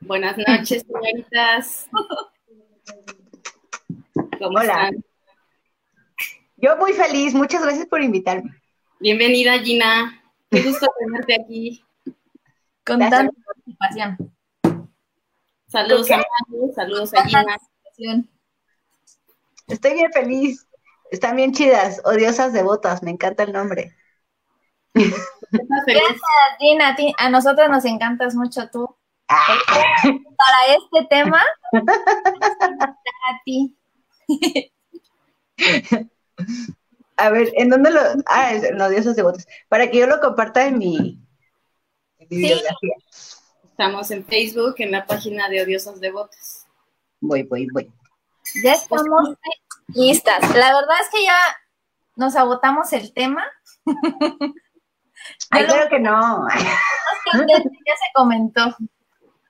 Buenas noches, señoritas. ¿Cómo Hola. están? Yo muy feliz, muchas gracias por invitarme. Bienvenida, Gina. Qué gusto tenerte aquí. Con Gracias. tanta participación. Saludos a saludos a Gina. Estoy bien feliz. Están bien chidas, odiosas devotas, me encanta el nombre. Gracias, Gina. A nosotros nos encantas mucho tú. Para este tema, a ti. a ver, ¿en dónde lo...? Ah, es en odiosas devotas. Para que yo lo comparta en mi, en mi Sí. bibliografía. Estamos en Facebook, en la página de Odiosas Devotas. Voy, voy, voy. Ya estamos listas. La verdad es que ya nos agotamos el tema. Ay, claro que no. ya se comentó.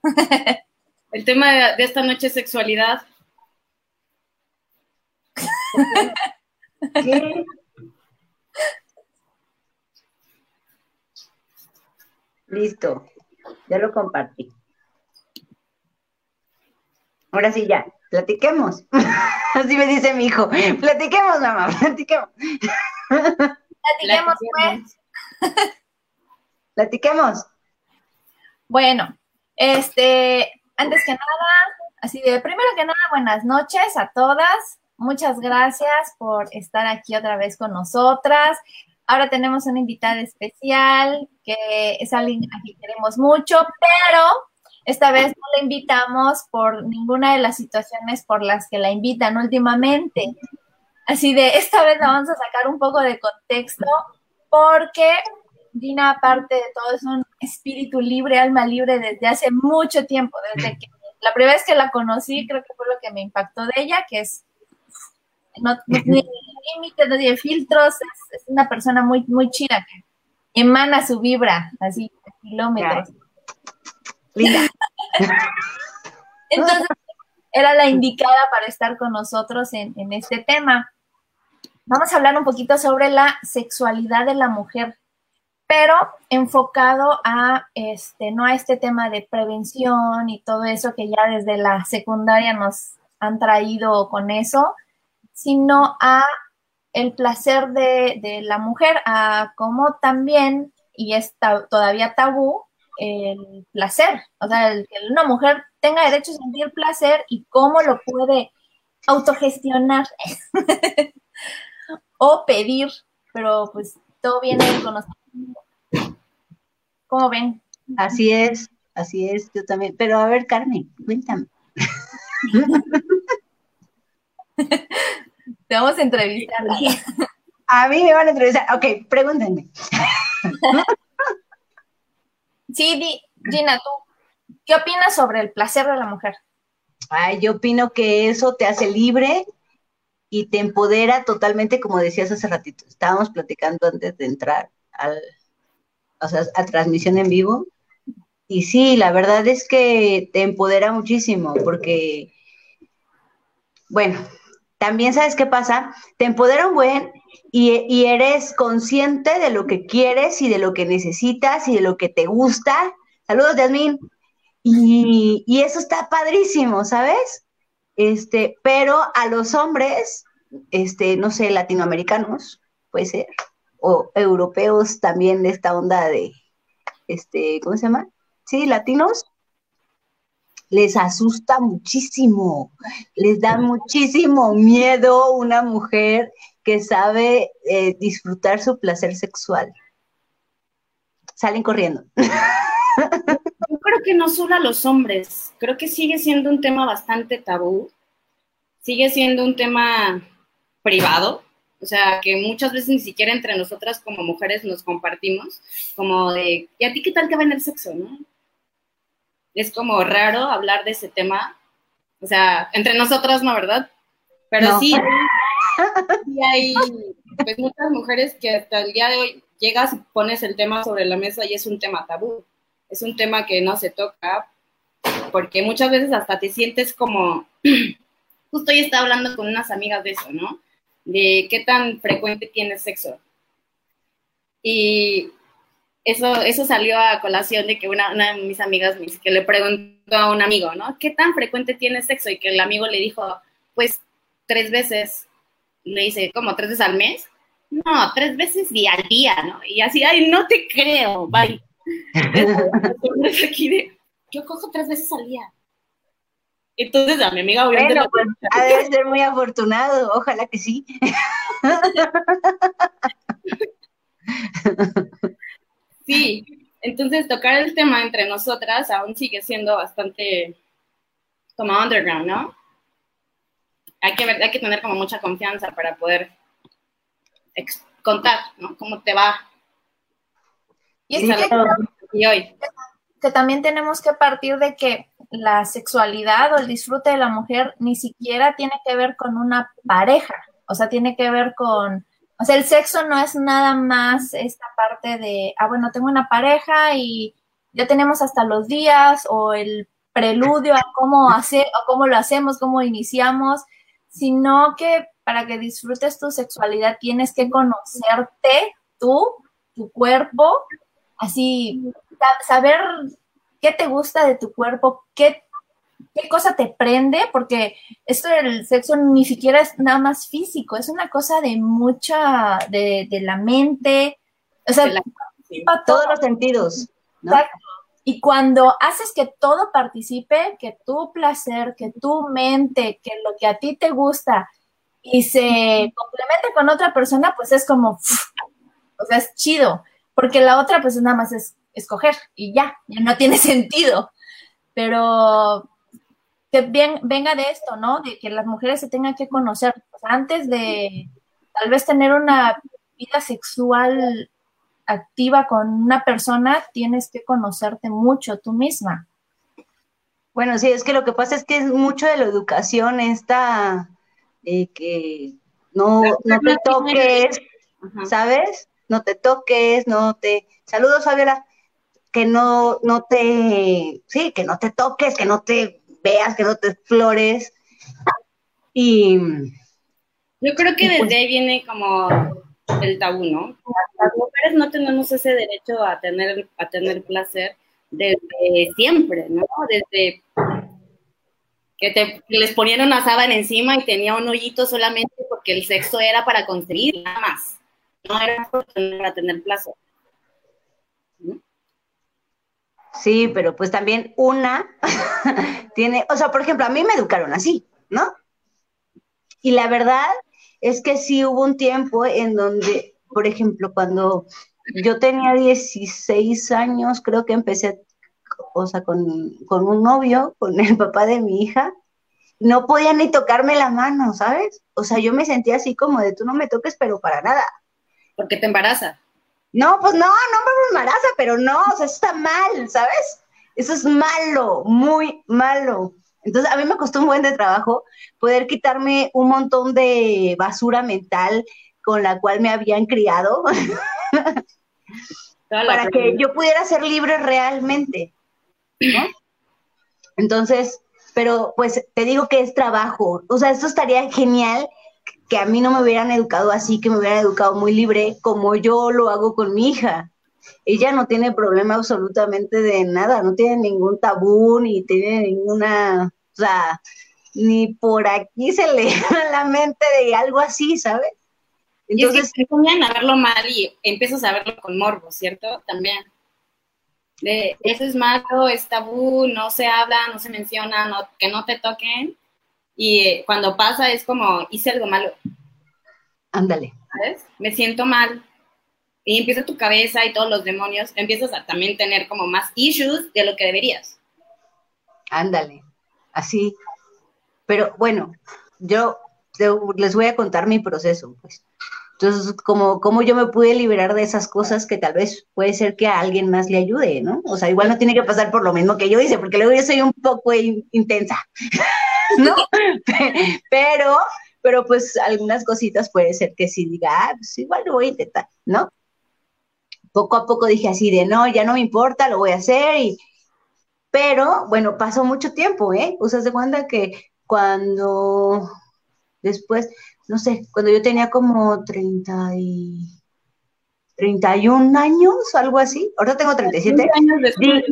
El tema de, de esta noche es sexualidad. ¿Qué? Listo, ya lo compartí. Ahora sí, ya, platiquemos. Así me dice mi hijo, platiquemos, mamá, platiquemos. Platiquemos, pues. Platiquemos. Bueno, este, antes que nada, así de primero que nada, buenas noches a todas. Muchas gracias por estar aquí otra vez con nosotras. Ahora tenemos una invitada especial que es alguien a quien queremos mucho, pero esta vez no la invitamos por ninguna de las situaciones por las que la invitan últimamente. Así de esta vez la vamos a sacar un poco de contexto porque Dina, aparte de todo, es un espíritu libre, alma libre desde hace mucho tiempo, desde que la primera vez que la conocí, creo que fue lo que me impactó de ella, que es no, no tiene límites, no tiene filtros, es, es una persona muy, muy chida que emana su vibra, así, a kilómetros. Linda. Entonces, era la indicada para estar con nosotros en, en este tema. Vamos a hablar un poquito sobre la sexualidad de la mujer, pero enfocado a este, no a este tema de prevención y todo eso que ya desde la secundaria nos han traído con eso, sino a el placer de, la mujer, a cómo también, y es todavía tabú, el placer, o sea, el que una mujer tenga derecho a sentir placer y cómo lo puede autogestionar o pedir, pero pues todo viene del conocimiento. ¿Cómo ven? Así es, así es, yo también. Pero a ver, Carmen, cuéntame. Te vamos a entrevistar. A mí me van a entrevistar. Ok, pregúntenme. Sí, Gina, tú, ¿qué opinas sobre el placer de la mujer? Ay, yo opino que eso te hace libre y te empodera totalmente, como decías hace ratito. Estábamos platicando antes de entrar al, o sea, a transmisión en vivo. Y sí, la verdad es que te empodera muchísimo porque, bueno, también sabes qué pasa, te empodera un buen y, y eres consciente de lo que quieres y de lo que necesitas y de lo que te gusta. Saludos, Yasmín. Y, y eso está padrísimo, ¿sabes? Este, pero a los hombres, este, no sé, latinoamericanos, puede ser, o europeos también de esta onda de, este, ¿cómo se llama? Sí, latinos, les asusta muchísimo, les da muchísimo miedo una mujer que sabe eh, disfrutar su placer sexual. Salen corriendo. Yo creo que no solo a los hombres, creo que sigue siendo un tema bastante tabú, sigue siendo un tema privado, o sea, que muchas veces ni siquiera entre nosotras como mujeres nos compartimos, como de, ¿y a ti qué tal te va en el sexo, no? es como raro hablar de ese tema. O sea, entre nosotras no, ¿verdad? Pero No. sí, sí hay pues, muchas mujeres que hasta el día de hoy llegas y pones el tema sobre la mesa y es un tema tabú. Es un tema que no se toca porque muchas veces hasta te sientes como, justo hoy estaba hablando con unas amigas de eso, ¿no? De qué tan frecuente tienes sexo. Y eso, eso salió a colación de que una, una de mis amigas me que le preguntó a un amigo, ¿no? ¿Qué tan frecuente tienes sexo? Y que el amigo le dijo, pues tres veces. Le dice, ¿cómo? ¿Tres veces al mes? No, tres veces y al día, ¿no? Y así, ay, no te creo, bye. Yo cojo tres veces al día. Entonces a mi amiga obviamente Bueno, pues ha de ser muy afortunado, ojalá que sí. Sí, entonces tocar el tema entre nosotras aún sigue siendo bastante como underground, ¿no? Hay que, ver, hay que tener como mucha confianza para poder contar, ¿no? Cómo te va. Y es que. Y hoy. que también tenemos que partir de que la sexualidad o el disfrute de la mujer ni siquiera tiene que ver con una pareja, o sea, tiene que ver con, o sea, el sexo no es nada más esta parte de, ah, bueno, tengo una pareja y ya tenemos hasta los días o el preludio a cómo hacer o cómo lo hacemos, cómo iniciamos, sino que para que disfrutes tu sexualidad tienes que conocerte tú, tu cuerpo, así sa- saber qué te gusta de tu cuerpo, qué, qué cosa te prende, porque esto del sexo ni siquiera es nada más físico, es una cosa de mucha, de, de la mente, o sea, la- todo. Todos los sentidos, ¿no? Exacto. Y cuando haces que todo participe, que tu placer, que tu mente, que lo que a ti te gusta y se complemente con otra persona, pues es como, o sea, es chido, porque la otra pues nada más es escoger y ya, ya no tiene sentido. Pero que bien, venga de esto, ¿no? De que las mujeres se tengan que conocer sea, antes de tal vez tener una vida sexual activa con una persona, tienes que conocerte mucho tú misma. Bueno, sí, es que lo que pasa es que es mucho de la educación esta eh, que no, no te toques. ¿sabes? No te toques, no te... Saludos, Fabiola. Que no, no te... Sí, que no te toques, que no te veas, que no te explores. Y Yo creo que pues- desde ahí viene como el tabú, ¿no? Las mujeres no tenemos ese derecho a tener, a tener placer desde siempre, ¿no? Desde que, te, les ponían una sábana encima y tenía un hoyito solamente porque el sexo era para conseguir nada más. No era para tener placer. Sí, pero pues también una tiene, o sea, por ejemplo, a mí me educaron así, ¿no? Y la verdad es que sí hubo un tiempo en donde, por ejemplo, cuando yo tenía 16 años, creo que empecé, o sea, con, con un novio, con el papá de mi hija, no podía ni tocarme la mano, ¿sabes? O sea, yo me sentía así como de tú no me toques, pero para nada. Porque te embaraza. No, pues no, no me embaraza, pero no, o sea, eso está mal, ¿sabes? Eso es malo, muy malo. Entonces, a mí me costó un buen de trabajo poder quitarme un montón de basura mental con la cual me habían criado para que yo pudiera ser libre realmente, ¿no? Entonces, pero pues te digo que es trabajo, o sea, esto estaría genial que a mí no me hubieran educado así, que me hubieran educado muy libre como yo lo hago con mi hija. Ella no tiene problema absolutamente de nada, no tiene ningún tabú, ni tiene ninguna, o sea, ni por aquí se le da la mente de algo así, ¿sabes? Entonces, y es que a verlo mal y empiezas a verlo con morbo, ¿cierto? También. De, eso es malo, es tabú, no se habla, no se menciona, no, que no te toquen. Y eh, cuando pasa es como, hice algo malo, ándale. ¿sabes? Me siento mal. Y empieza tu cabeza y todos los demonios, empiezas a también tener como más issues de lo que deberías. Ándale, así. Pero bueno, yo te- les voy a contar mi proceso, pues. Entonces, como, como yo me pude liberar de esas cosas que tal vez puede ser que a alguien más le ayude, ¿no? O sea, igual no tiene que pasar por lo mismo que yo hice, porque luego yo soy un poco in- intensa, ¿no? Pero, pero pues algunas cositas puede ser que sí diga, ah, pues igual lo voy a intentar, ¿no? Poco a poco dije así de, no, ya no me importa, lo voy a hacer y... Pero, bueno, pasó mucho tiempo, ¿eh? O sea, se cuenta que cuando después, no sé, cuando yo tenía como 30 y 31 años, algo así, ahora tengo 37. años después.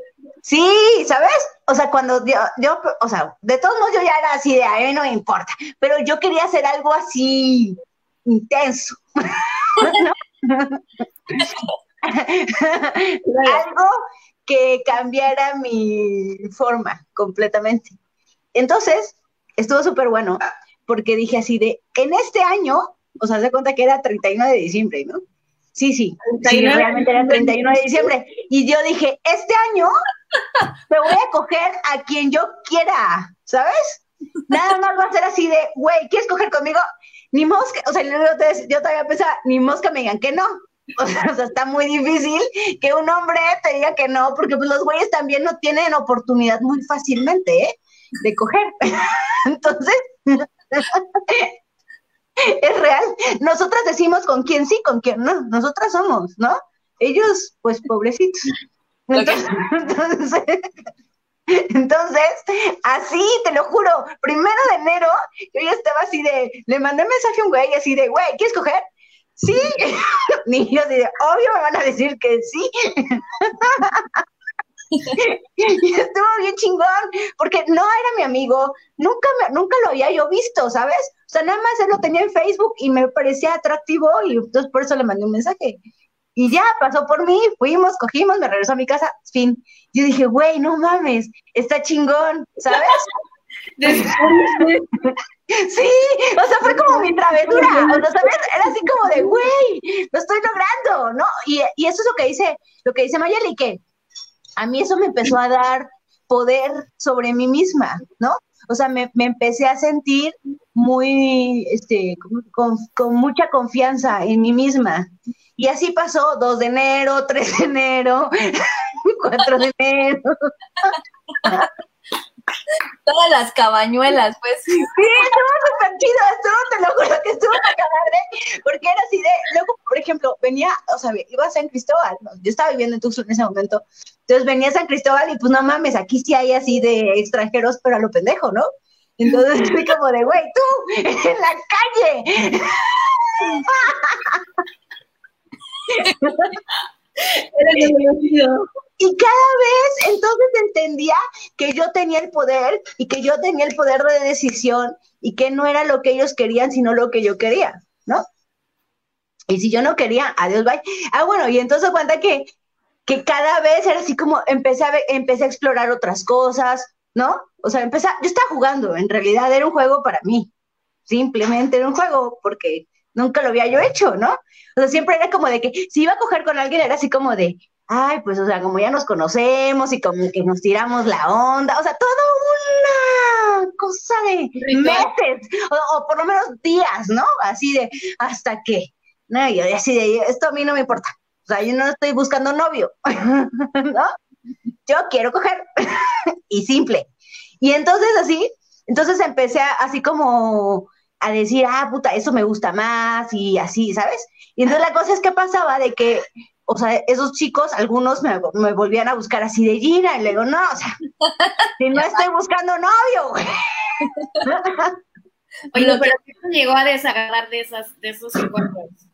Sí, ¿sabes? O sea, cuando yo, yo, o sea, de todos modos yo ya era así de, a mí no me importa, pero yo quería hacer algo así intenso. algo que cambiara mi forma completamente. Entonces, estuvo súper bueno, porque dije así de, en este año, o sea, se cuenta que era 31 de diciembre, ¿no? Sí, sí, sí, 31 de realmente era 31 de diciembre. Y yo dije, este año me voy a coger a quien yo quiera, ¿sabes? Nada más va a ser así de, güey, ¿quieres coger conmigo? Ni mosca, o sea, yo todavía pensaba, ni mosca me digan que no. O sea, o sea, está muy difícil que un hombre te diga que no, porque pues los güeyes también no tienen oportunidad muy fácilmente, ¿eh? De coger. Entonces, es real. Nosotras decimos con quién sí, con quién no. Nosotras somos, ¿no? Ellos, pues, pobrecitos. Entonces, entonces, entonces, así, te lo juro, primero de enero, yo ya estaba así de, le mandé mensaje a un güey así de, güey, ¿quieres coger? Sí. Y yo así de, obvio me van a decir que sí. Y estuvo bien chingón, porque no era mi amigo, nunca, me- nunca lo había yo visto, ¿sabes? O sea, nada más él lo tenía en Facebook y me parecía atractivo y entonces por eso le mandé un mensaje. Y ya pasó por mí, fuimos, cogimos, me regresó a mi casa, fin. Yo dije, güey, no mames, está chingón, ¿sabes? Sí, o sea, fue como mi travesura, o sea, ¿sabes? Era así como de, güey, lo estoy logrando, ¿no? Y, y eso es lo que dice, lo que dice Mayeli, que a mí eso me empezó a dar poder sobre mí misma, ¿no? O sea, me, me empecé a sentir muy, este, con, mucha confianza en mí misma. Y así pasó 2 de enero, 3 de enero, 4 de enero. Todas las cabañuelas, pues. Sí, estuvo súper chido, estuvo, te lo juro que estuvo acá madre, porque era así de, luego, por ejemplo, venía, o sea, iba a San Cristóbal, ¿no? yo estaba viviendo en Tuxtla en ese momento, entonces venía a San Cristóbal y pues no mames, aquí sí hay así de extranjeros, pero a lo pendejo, ¿no? Entonces estoy como de, güey, tú, en la calle. Y cada vez entonces entendía que yo tenía el poder y que yo tenía el poder de decisión y que no era lo que ellos querían, sino lo que yo quería, ¿no? Y si yo no quería, adiós, bye. Ah, bueno, y entonces cuenta que, que cada vez era así como empecé a, ver- empecé a explorar otras cosas, ¿no? O sea, empecé, yo estaba jugando, en realidad era un juego para mí, simplemente era un juego porque nunca lo había yo hecho, ¿no? O sea, siempre era como de que si iba a coger con alguien era así como de, ay, pues, o sea, como ya nos conocemos y como que nos tiramos la onda, o sea, toda una cosa de meses, o, o por lo menos días, ¿no? Así de, hasta que, no, y así de, esto a mí no me importa, o sea, yo no estoy buscando novio, ¿no? Yo quiero coger, y simple. Y entonces así, entonces empecé a- así como a decir, ah, puta, eso me gusta más, y así, ¿sabes? Y entonces la cosa es que pasaba de que o sea, esos chicos, algunos me, me volvían a buscar así de Gina, y le digo, no, o sea, si no estoy buscando novio, güey. Oye, pero ¿qué te llegó a desagradar de, esas, de esos encuentros?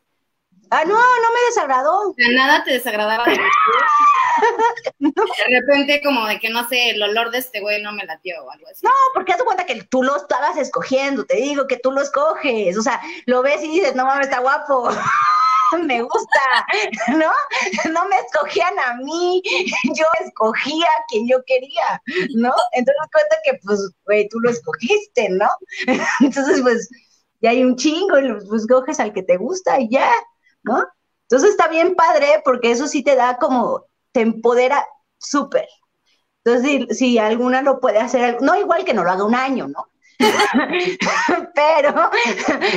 Ah, no, no me desagradó. Sea, nada te desagradaba de De repente, como de que no sé, el olor de este güey no me latió o algo así. No, porque haz de cuenta que tú lo estabas escogiendo, te digo que tú lo escoges, o sea, lo ves y dices, no mames, está guapo, me gusta, ¿no? No me escogían a mí, yo escogía a quien yo quería, ¿no? Entonces cuenta que, pues, güey, tú lo escogiste, ¿no? Entonces, pues, ya hay un chingo, y pues coges al que te gusta y ya, ¿no? Entonces está bien padre porque eso sí te da como, te empodera súper. Entonces, si, si alguna lo puede hacer, no igual que no lo haga un año, ¿no? pero,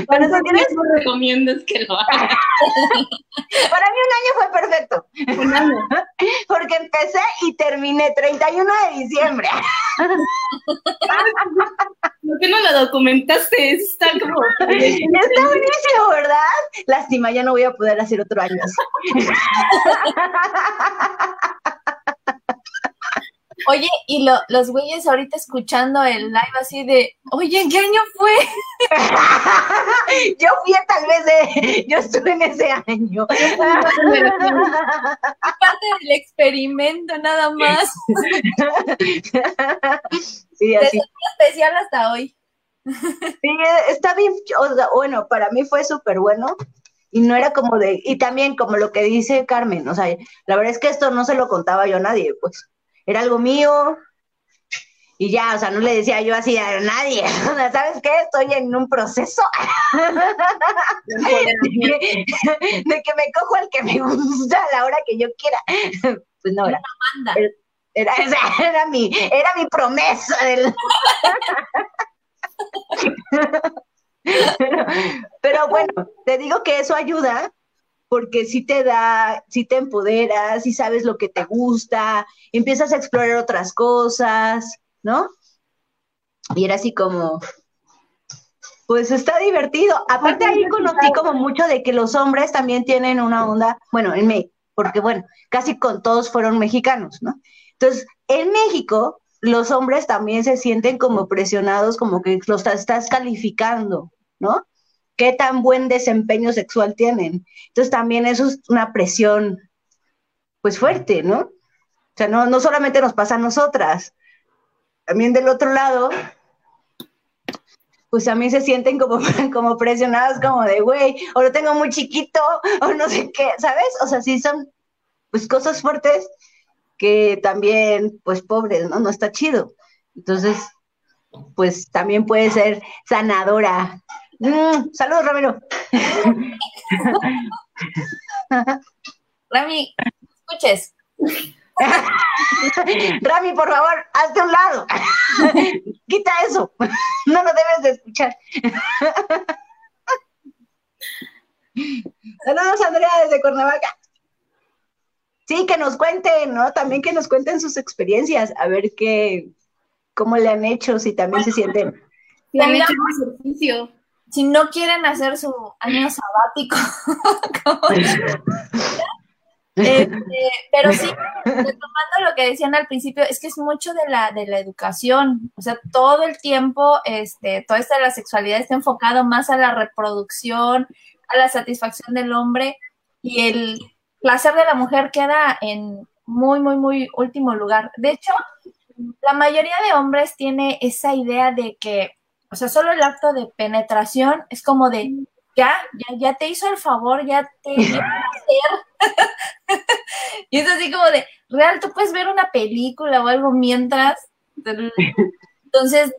pero si tienes, ¿Cómo recomiendas que lo hagas? para mí un año fue perfecto, Un año. porque empecé y terminé 31 de diciembre. ¿Por qué no lo documentaste? Está como... Está buenísimo, ¿verdad? Lástima, ya no voy a poder hacer otro año. Oye, y lo- los güeyes ahorita escuchando el live así de, oye, ¿en qué año fue? Yo fui tal vez de, yo estuve en ese año. Parte del experimento nada más. Sí, así. Especial hasta hoy. Sí, está bien, o sea, bueno, para mí fue súper bueno y no era como de, y también como lo que dice Carmen, o sea, la verdad es que esto no se lo contaba yo a nadie, pues era algo mío y ya, o sea, no le decía yo así a nadie, o sea, ¿sabes qué? Estoy en un proceso de que, de que me cojo al que me gusta a la hora que yo quiera. Pues no, era, era, era mi, era mi promesa del... pero, pero bueno, te digo que eso ayuda porque sí te da, sí te empoderas, sí sabes lo que te gusta, empiezas a explorar otras cosas, ¿no? Y era así como, pues está divertido. Aparte ahí conocí como mucho de que los hombres también tienen una onda, bueno, en México, porque bueno, casi con todos fueron mexicanos, ¿no? Entonces, en México, los hombres también se sienten como presionados, como que los estás calificando, ¿no? ¿Qué tan buen desempeño sexual tienen? Entonces, también eso es una presión, pues fuerte, ¿no? O sea, no, no solamente nos pasa a nosotras, también del otro lado, pues también se sienten como, como presionados, como de, güey, o lo tengo muy chiquito, o no sé qué, ¿sabes? O sea, sí son, pues, cosas fuertes que también, pues, pobres, ¿no? No está chido. Entonces, pues, también puede ser sanadora. Mm, saludos, Ramiro. Rami, escuches. Rami, por favor, hazte a un lado. Quita eso. No lo debes de escuchar. Saludos, Andrea, desde Cuernavaca. Sí, que nos cuenten, ¿no? También que nos cuenten sus experiencias, a ver qué, cómo le han hecho, si también se sienten. Si han hecho un ejercicio. Si no quieren hacer su año sabático, Este, pero sí, retomando lo que decían al principio, es que es mucho de la, de la educación, o sea, todo el tiempo, este, toda esta de la sexualidad está enfocado más a la reproducción, a la satisfacción del hombre y el placer de la mujer queda en muy, muy, muy último lugar. De hecho, la mayoría de hombres tiene esa idea de que, o sea, solo el acto de penetración es como de, ya, ya, ya te hizo el favor, ya te dio placer. y es así como de, real, tú puedes ver una película o algo mientras. Entonces,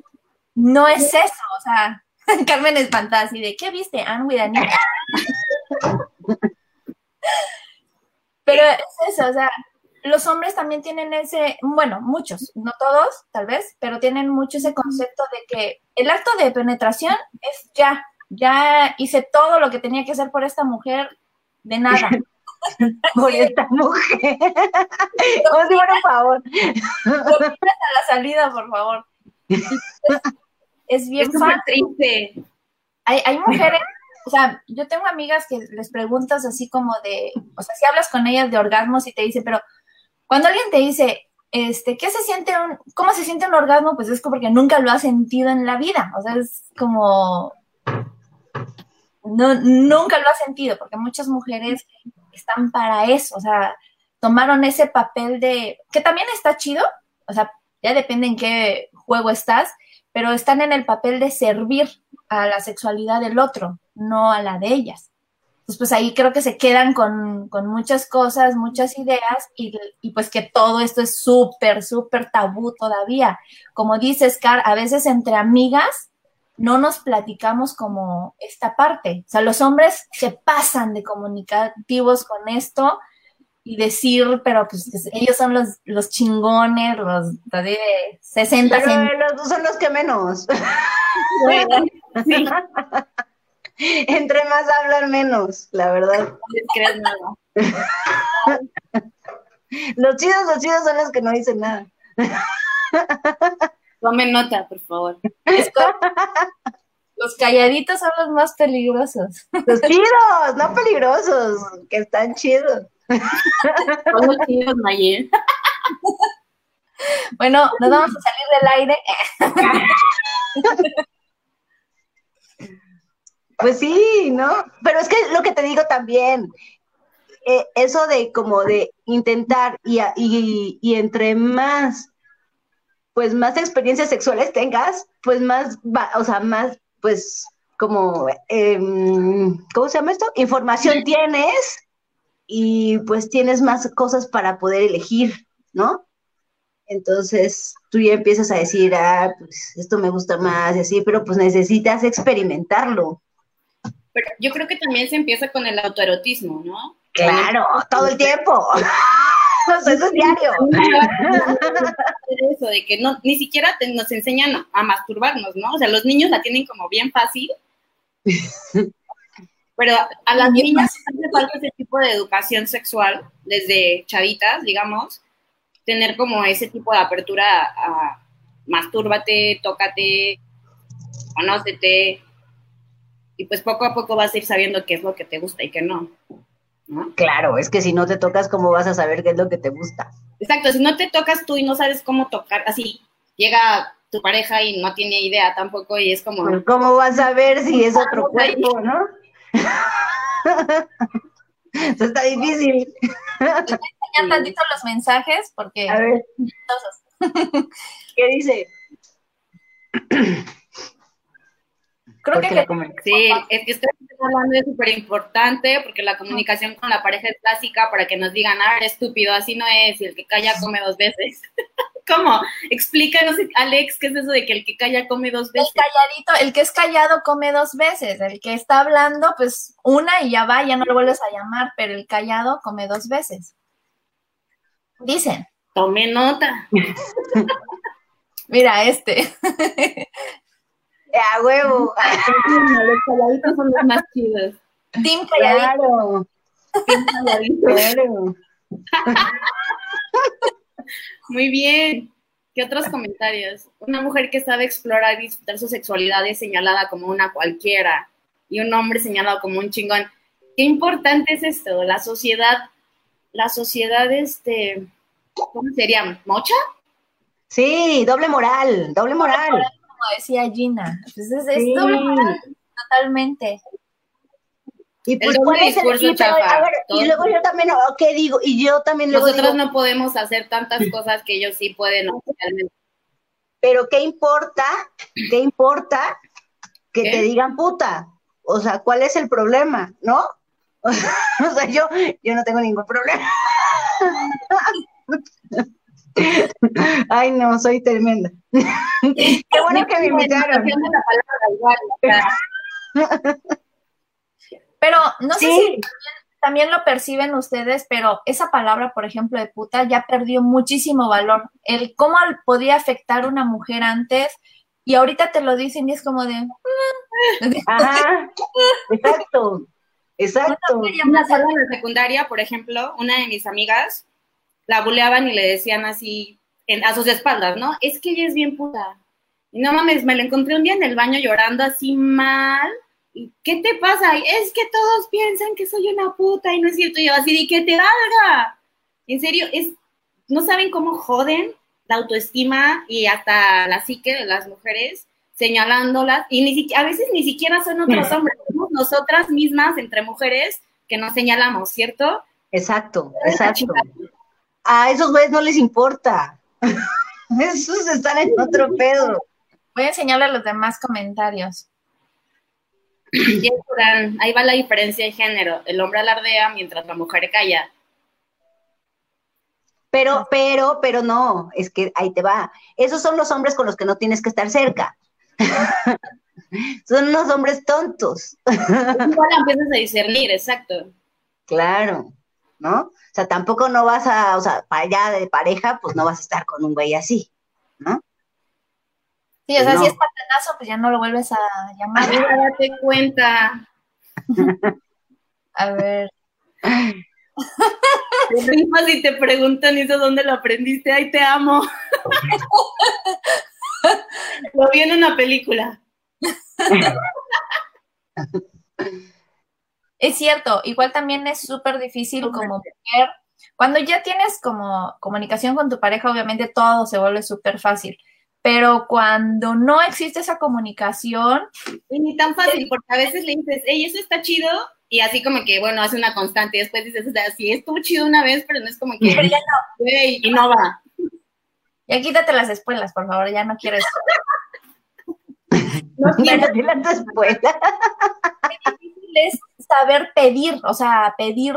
no es eso, o sea, Carmen espantada así de, ¿qué viste? Anne with an E". Pero es eso, o sea, los hombres también tienen ese, bueno, muchos, no todos, tal vez, pero tienen mucho ese concepto de que el acto de penetración es ya, ya hice todo lo que tenía que hacer por esta mujer, de nada. Por esta mujer. Un favor. a la salida, por favor. Es, es bien Es fácil. triste. Hay, hay mujeres, o sea, yo tengo amigas que les preguntas así como de, o sea, si hablas con ellas de orgasmos y te dice, pero cuando alguien te dice, este, ¿qué se siente un, cómo se siente un orgasmo? Pues es porque nunca lo has sentido en la vida, o sea, es como, no, nunca lo has sentido, porque muchas mujeres están para eso, o sea, tomaron ese papel de, que también está chido, o sea, ya depende en qué juego estás, pero están en el papel de servir a la sexualidad del otro, no a la de ellas. Entonces, pues ahí creo que se quedan con, con muchas cosas, muchas ideas, y, y pues que todo esto es súper, súper tabú todavía. Como dices, Car, a veces entre amigas no nos platicamos como esta parte. O sea, los hombres se pasan de comunicativos con esto y decir, pero pues que ellos son los, los chingones, los de 60 Pero los dos son los que menos. Sí, Entre más hablan menos, la verdad. no les crees nada. Los chidos, los chidos son los que no dicen nada. Tomen nota, por favor. los calladitos son los más peligrosos. Los chidos, no peligrosos, que están chidos. Son los chidos, Mayel. Bueno, nos vamos a salir del aire. Pues sí, ¿no? Pero es que lo que te digo también, eh, eso de como de intentar y, y, y entre más, pues más experiencias sexuales tengas, pues más, va- o sea, más, pues como, em, ¿cómo se llama esto? Información tienes y pues tienes más cosas para poder elegir, ¿no? Entonces tú ya empiezas a decir, ah, pues esto me gusta más y así, pero pues necesitas experimentarlo. Pero yo creo que también se empieza con el autoerotismo, ¿no? Claro, todo el tiempo. Eso es diario. Eso de que no, ni siquiera te- nos enseñan a, masturbarnos, ¿no? O sea, los niños la tienen como bien fácil. Pero a las niñas hace falta ese tipo de educación sexual desde chavitas, digamos, tener como ese tipo de apertura a, a mastúrbate, tócate, conócete, y pues poco a poco vas a ir sabiendo qué es lo que te gusta y qué no. ¿no? Claro, es que si no te tocas, ¿cómo vas a saber qué es lo que te gusta? Exacto, si no te tocas tú y no sabes cómo tocar, así llega tu pareja y no tiene idea tampoco y es como, Pues, ¿Cómo vas a ver si es otro cuerpo, no? Eso está difícil. Enseñar tantito los mensajes porque A ver, ¿qué dice? creo que, la sí, es que estoy hablando es súper importante porque la comunicación con la pareja es básica para que nos digan, ah, eres estúpido, así no es, y el que calla come dos veces. ¿Cómo? Explícanos, Alex, ¿qué es eso de que el que calla come dos el veces? calladito, el que es callado come dos veces, el que está hablando, pues una y ya va, ya no lo vuelves a llamar, pero el callado come dos veces. Dicen, Tome nota. mira este, A huevo. Los calladitos son los más chidos. Team calladito. Claro, claro. Muy bien. ¿Qué otros comentarios? Una mujer que sabe explorar y disfrutar su sexualidad es señalada como una cualquiera y un hombre señalado como un chingón. Qué importante es esto. La sociedad, la sociedad, este, ¿cómo sería? ¿Mocha? Sí, doble moral, doble moral. Como decía Gina. Pues es, Sí. doble moral, totalmente. Y pues, ¿cuál es el- y, chafa, ver, y luego yo también, ¿qué digo? Y yo también luego Nosotros digo, no podemos hacer tantas cosas que ellos sí pueden oficialmente. pero ¿qué importa? ¿Qué importa que ¿Qué? te digan puta? O sea, ¿cuál es el problema? ¿No? O sea, yo, yo no tengo ningún problema. Ay, no, soy tremenda. Qué bueno que me invitaron. Diciendo la palabra igual, o sea, Pero no sé si también, también lo perciben ustedes, pero esa palabra, por ejemplo, de puta, ya perdió muchísimo valor. El cómo al- podía afectar una mujer antes y ahorita te lo dicen y es como de... "Mm". ajá, exacto, exacto. Una sola en la secundaria, por ejemplo, una de mis amigas la buleaban y le decían así en- a sus espaldas, ¿no? Es que ella es bien puta. Y no mames, me la encontré un día en el baño llorando así mal. ¿Y qué te pasa? Y es que todos piensan que soy una puta y no es cierto. Y yo así de que te valga. En serio, es, no saben cómo joden la autoestima y hasta la psique de las mujeres señalándolas y ni siquiera, a veces ni siquiera son otros hombres, somos nosotras mismas entre mujeres que nos señalamos, ¿cierto? Exacto, exacto. A esos güeyes no les importa. Esos están en otro pedo. Voy a enseñarle los demás comentarios. Ahí va la diferencia de género. El hombre alardea mientras la mujer calla. Pero, pero, pero no, es que ahí te va. Esos son los hombres con los que no tienes que estar cerca. son unos hombres tontos. Igual empiezas a discernir, exacto. Claro. ¿No? O sea, tampoco no vas a, o sea, para allá de pareja, pues no vas a estar con un güey así, ¿no? Sí, o sea, No. si es patanazo, pues ya no lo vuelves a llamar. Amiga, date cuenta. A ver. Te rifas y te preguntan eso dónde lo aprendiste. Ay, te amo. lo vi en una película. Es cierto, igual también es súper difícil como mujer. Cuando ya tienes como comunicación con tu pareja, obviamente todo se vuelve súper fácil. Pero cuando no existe esa comunicación, Y ni tan fácil, porque a veces le dices, hey, eso está chido, y así como que, bueno, hace una constante, y después dices, o sea, sí, estuvo chido una vez, pero no es como que, pero ya güey, y no va. ya quítate las espuelas, por favor, ya no quiero eso. No quiero. Pero dile a tu escuela. es saber pedir, o sea, pedir,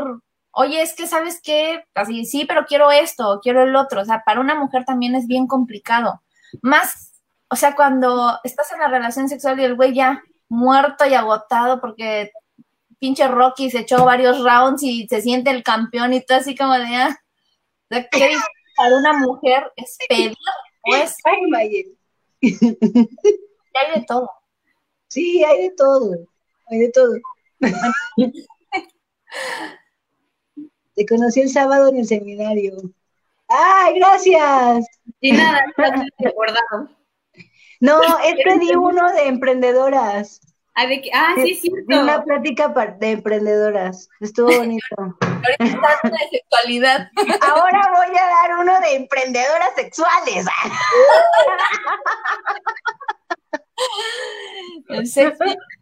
oye, es que sabes qué, así, sí, pero quiero esto, quiero el otro, o sea, para una mujer también es bien complicado. Más, o sea, cuando estás en la relación sexual y el güey ya muerto y agotado porque pinche Rocky se echó varios rounds y se siente el campeón y todo así como de, ah, o sea, qué para una mujer es pedir, pues, Ay, Mayen. ya hay de todo. Sí, hay de todo, hay de todo. Te conocí el sábado en el seminario. ¡Ay, gracias! Y nada, acordado. No, es que di uno de emprendedoras. Ah, de que, ah, sí, es cierto. una plática de emprendedoras. Estuvo bonito. Ahorita de sexualidad. Ahora voy a dar uno de emprendedoras sexuales. El sex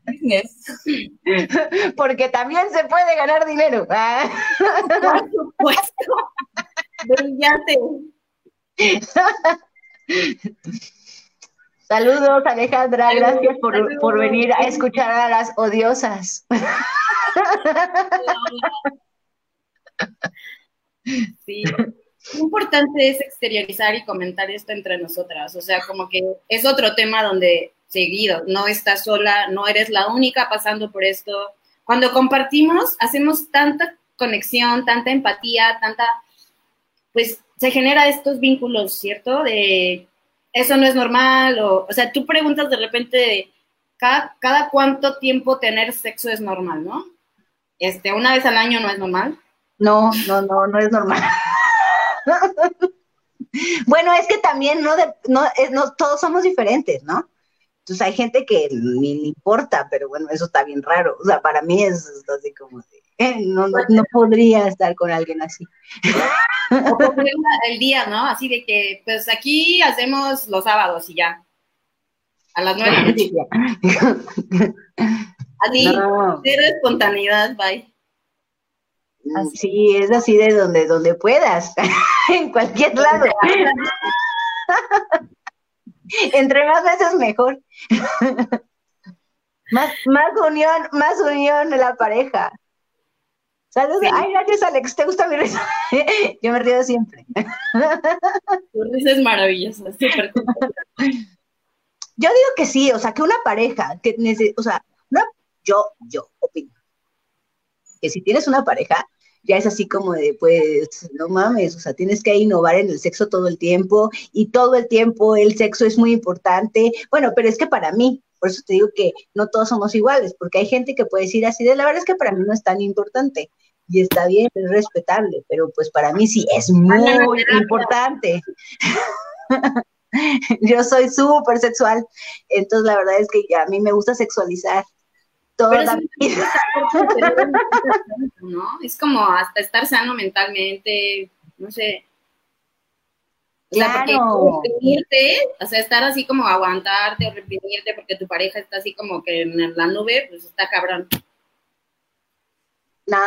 business. Porque también se puede ganar dinero. Por supuesto. Brillante. Saludos, Alejandra. Gracias por, Saludos. por venir a escuchar a las odiosas. Sí. Lo importante es exteriorizar y comentar esto entre nosotras. O sea, como que es otro tema donde seguido, no estás sola, no eres la única pasando por esto. Cuando compartimos, hacemos tanta conexión, tanta empatía, tanta, pues se genera estos vínculos, ¿cierto? De eso no es normal, o, o sea, tú preguntas de repente cada, cuánto tiempo tener sexo es normal, ¿no? Este, una vez al año no es normal. No, no, no, no es normal. bueno, es que también no, no, no, todos somos diferentes, ¿no? Entonces hay gente que ni le importa, pero bueno, eso está bien raro. O sea, para mí es, así como de, eh, no, no, no podría estar con alguien así. O el día, ¿no? Así de que, pues aquí hacemos los sábados y ya. A las nueve. Así, No, cero espontaneidad, bye. Así. sí, es así de donde, donde puedas, en cualquier lado. Entre más veces mejor. más, más unión, más unión en la pareja. Saludos. Sí. Ay, gracias, Alex. ¿Te gusta mi risa? Yo me río siempre. Tu risa es maravillosa, súper. Yo digo que sí, o sea, que una pareja, que o sea, una- yo, yo opino que si tienes una pareja, ya es así como de, pues, no mames, o sea, tienes que innovar en el sexo todo el tiempo y todo el tiempo el sexo es muy importante. Bueno, pero es que para mí, por eso te digo que no todos somos iguales, porque hay gente que puede decir así de, la verdad es que para mí no es tan importante y está bien, es respetable, pero pues para mí sí es muy importante. Yo soy súper sexual, entonces la verdad es que a mí me gusta sexualizar toda vida. ¿no? Es como hasta estar sano mentalmente, no sé. O sea, porque Claro. reprimirte, o sea, estar así como aguantarte o reprimirte porque tu pareja está así como que en la nube, pues está cabrón. No,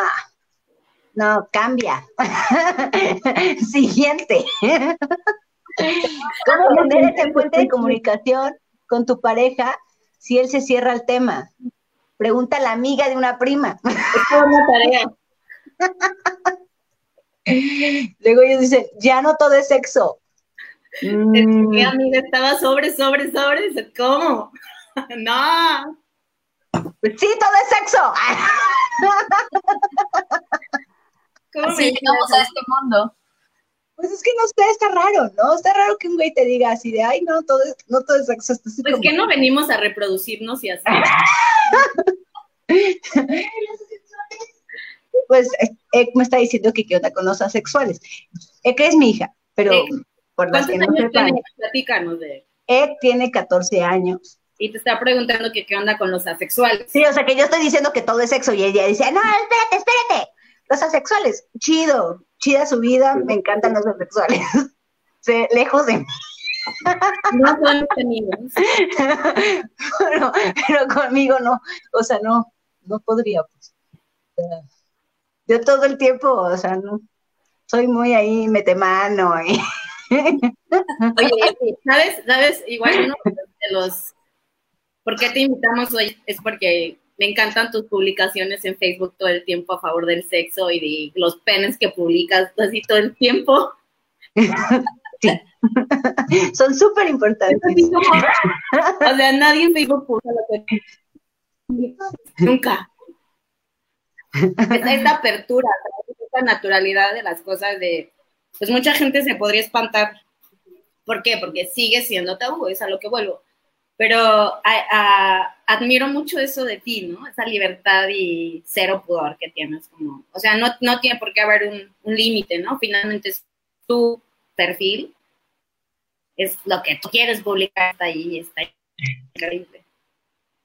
no, cambia. Siguiente. ¿Cómo tener ese puente de comunicación con tu pareja si él se cierra el tema? Pregunta a la amiga de una prima. Es una tarea. Luego ellos dicen, ya no todo es sexo. Mm, Mi amiga estaba sobre, sobre, sobre, ¿cómo? no. pues sí, todo es sexo. ¿Cómo Así llegamos a este mundo. Pues es que no está, está raro, ¿no? Está raro que un güey te diga así de, ay, no, todo es, no todo es sexo. Esto Pues como- que no venimos a reproducirnos y así. Pues eh, Ek me está diciendo que qué onda con los asexuales. Ek es mi hija, pero Ek, por las ¿Cuántos que no sepan? Platícanos de Ek tiene 14 años. Y te está preguntando que qué onda con los asexuales. Sí, o sea que yo estoy diciendo que todo es sexo y ella dice, no, espérate, espérate. Los asexuales, chido, chida su vida, me encantan los asexuales. Se- lejos de mí. No son amigos. pero, pero conmigo no, o sea, no, no podría, pues. Yo todo el tiempo, o sea, no, soy muy ahí, mete mano y Oye, ¿sabes? ¿Sabes? Igual uno de los... ¿Por qué te invitamos hoy? Es porque me encantan tus publicaciones en Facebook todo el tiempo a favor del sexo y de los penes que publicas así todo el tiempo. sí. son súper importantes. O sea, nadie en Facebook puso lo que... Nunca. Esta, esta apertura, esta naturalidad de las cosas de... Pues mucha gente se podría espantar. ¿Por qué? Porque sigue siendo tabú, es a lo que vuelvo. Pero a- a- admiro mucho eso de ti, ¿no? Esa libertad y cero pudor que tienes. Como, o sea, no, no tiene por qué haber un, un límite, ¿no? Finalmente es tu perfil, es lo que tú quieres publicar, está ahí, está increíble.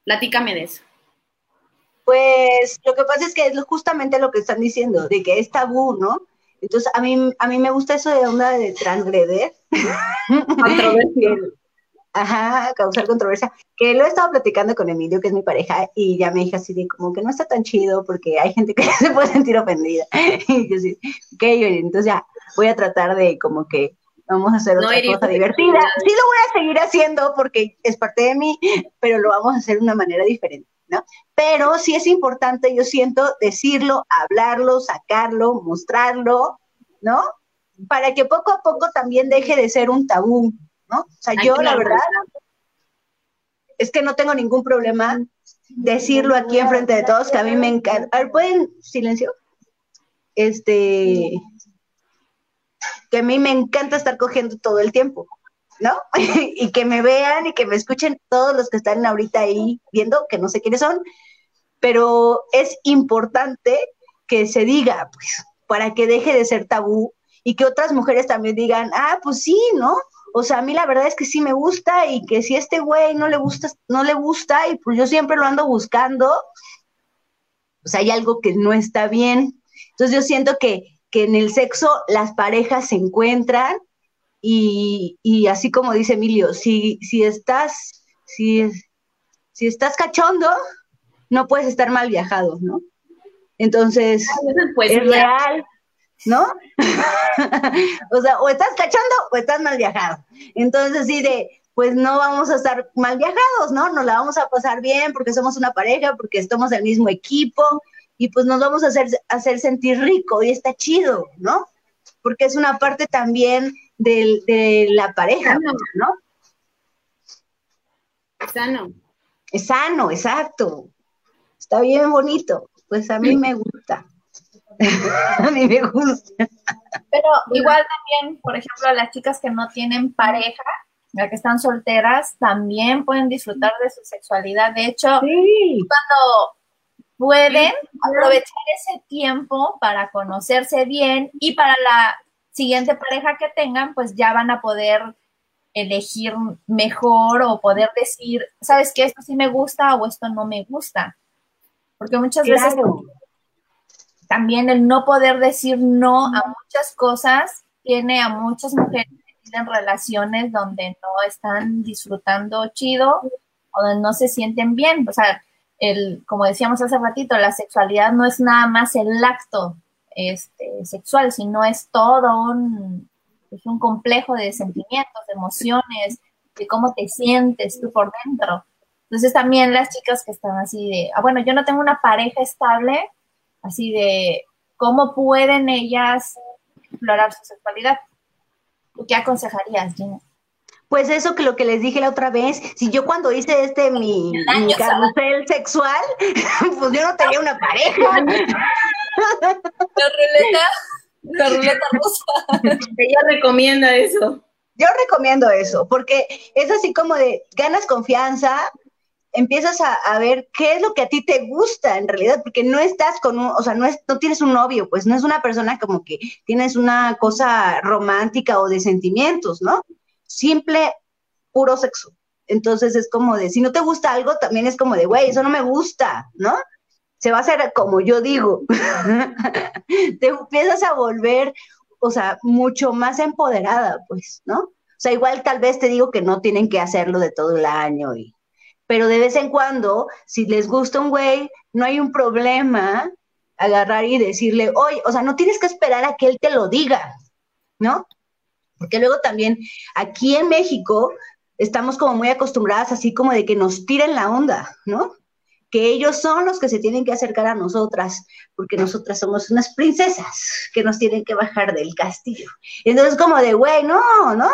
Platícame de eso. Pues lo que pasa es que es justamente lo que están diciendo, de que es tabú, ¿no? Entonces, a mí, a mí me gusta eso de onda de transgreder. Controversia. Ajá, causar controversia. Que lo he estado platicando con Emilio, que es mi pareja, y ya me dije así de como que no está tan chido porque hay gente que se puede sentir ofendida. Y yo sí, ok, entonces ya voy a tratar de como que vamos a hacer No otra cosa divertida. Sí lo voy a seguir haciendo porque es parte de mí, pero lo vamos a hacer de una manera diferente, ¿no? Pero sí es importante, yo siento, decirlo, hablarlo, sacarlo, mostrarlo, ¿no? Para que poco a poco también deje de ser un tabú, ¿no? O sea, yo la verdad es que no tengo ningún problema decirlo aquí enfrente de todos, que a mí me encanta. A ver, ¿pueden silencio? Este, que a mí me encanta estar cogiendo todo el tiempo, ¿no? y que me vean y que me escuchen todos los que están ahorita ahí viendo, que no sé quiénes son, pero es importante que se diga, pues, para que deje de ser tabú y que otras mujeres también digan, ah, pues sí, ¿no? O sea, a mí la verdad es que sí me gusta y que si a este güey no le gusta, no le gusta y pues yo siempre lo ando buscando, pues hay algo que no está bien. Entonces yo siento que, que en el sexo las parejas se encuentran y, y así como dice Emilio, si, si estás, si, si estás cachondo, no puedes estar mal viajado, ¿no? Entonces, Pues es real, ¿no? o sea, o estás cachando o estás mal viajado. Entonces, sí, de, pues no vamos a estar mal viajados, ¿no? Nos la vamos a pasar bien porque somos una pareja, porque estamos del mismo equipo y pues nos vamos a hacer, hacer sentir rico y está chido, ¿no? Porque es una parte también del- de la pareja, Sano. ¿no? sano. Es sano, exacto. Está bien bonito. Pues a mí me gusta. a mí me gusta. Pero igual también, por ejemplo, las chicas que no tienen pareja, las que están solteras, también pueden disfrutar de su sexualidad. De hecho, Sí. cuando pueden aprovechar ese tiempo para conocerse bien y para la siguiente pareja que tengan, pues ya van a poder elegir mejor o poder decir, sabes que esto sí me gusta o esto no me gusta. Porque muchas veces. También el no poder decir no a muchas cosas tiene a muchas mujeres que tienen relaciones donde no están disfrutando chido o donde no se sienten bien. O sea, el, como decíamos hace ratito, la sexualidad no es nada más el acto este, sexual, sino es todo un, pues, un complejo de sentimientos, de emociones, de cómo te sientes tú por dentro. Entonces también las chicas que están así de, ah, bueno, yo no tengo una pareja estable, así de, ¿cómo pueden ellas explorar su sexualidad? ¿Tú qué aconsejarías, Gina? Pues eso que lo que les dije la otra vez, si yo cuando hice este mi, carrusel sexual, pues yo no tenía una pareja. La ruleta, la ruleta rusa. Ella recomienda eso. Yo recomiendo eso, porque es así como de ganas confianza, empiezas a, ver qué es lo que a ti te gusta en realidad, porque no estás con un, o sea, no, es, no tienes un novio, pues no es una persona como que tienes una cosa romántica o de sentimientos, ¿no? Simple, puro sexo. Entonces es como de, si no te gusta algo, también es como de, güey, eso no me gusta, ¿no? Se va a hacer como yo digo. te empiezas a volver, o sea, mucho más empoderada, pues, ¿no? O sea, igual tal vez te digo que no tienen que hacerlo de todo el año y, pero de vez en cuando, si les gusta un güey, no hay un problema agarrar y decirle, oye, o sea, no tienes que esperar a que él te lo diga, ¿no? Porque luego también aquí en México estamos como muy acostumbradas así como de que nos tiren la onda, ¿no? Que ellos son los que se tienen que acercar a nosotras, porque nosotras somos unas princesas que nos tienen que bajar del castillo. Entonces como de, güey, no, ¿no?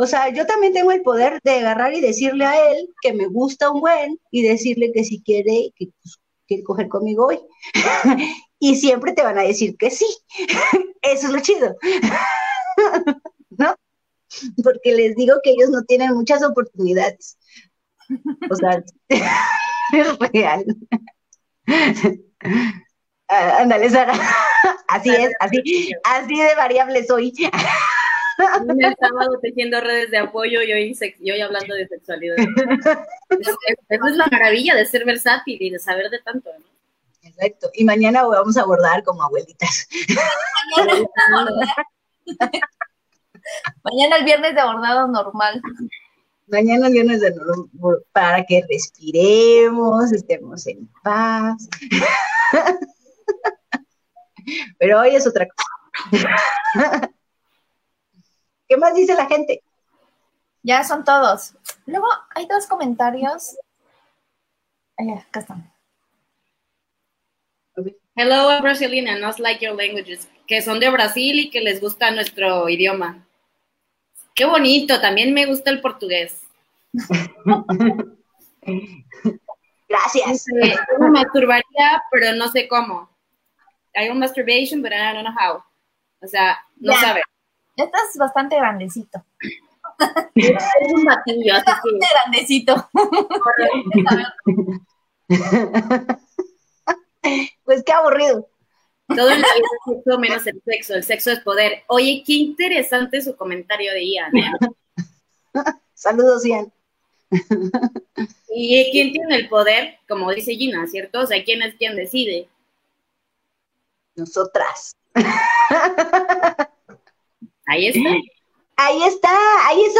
O sea, yo también tengo el poder de agarrar y decirle a él que me gusta un buen y decirle que si quiere, que pues, quiere coger conmigo hoy. y siempre te van a decir que sí. Eso es lo chido. ¿No? Porque les digo que ellos no tienen muchas oportunidades. O sea, es real. Ah, ándale, Sara. Así es, así, así de variable soy. El sábado tejiendo redes de apoyo y hoy, y hoy hablando de sexualidad. Esa es la maravilla de ser versátil y de saber de tanto, ¿no? Exacto. Y mañana vamos a abordar como abuelitas. Mañana el viernes de abordado normal. Mañana el viernes de normal para que respiremos, estemos en paz. Pero hoy es otra cosa. ¿Qué más dice la gente? Ya son todos. Luego hay dos comentarios. Ay, acá están. Hello, Brasilina, not like your languages, que son de Brasil y que les gusta nuestro idioma. Qué bonito, también me gusta el portugués. Gracias. Me masturbaría, pero no sé cómo. Hay un masturbation, pero I don't know how. O sea, no Ya. sabe. Este es bastante grandecito. Es un batillo, así Bastante grandecito. Pues qué aburrido. que todo en la vida es sexo menos el sexo. El sexo es poder. Oye, qué interesante su comentario de Ian, ¿eh? Saludos, Ian. ¿Y quién tiene el poder? Como dice Gina, ¿cierto? O sea, ¿quién es quien decide? Nosotras. Ahí está. Ahí está, ahí es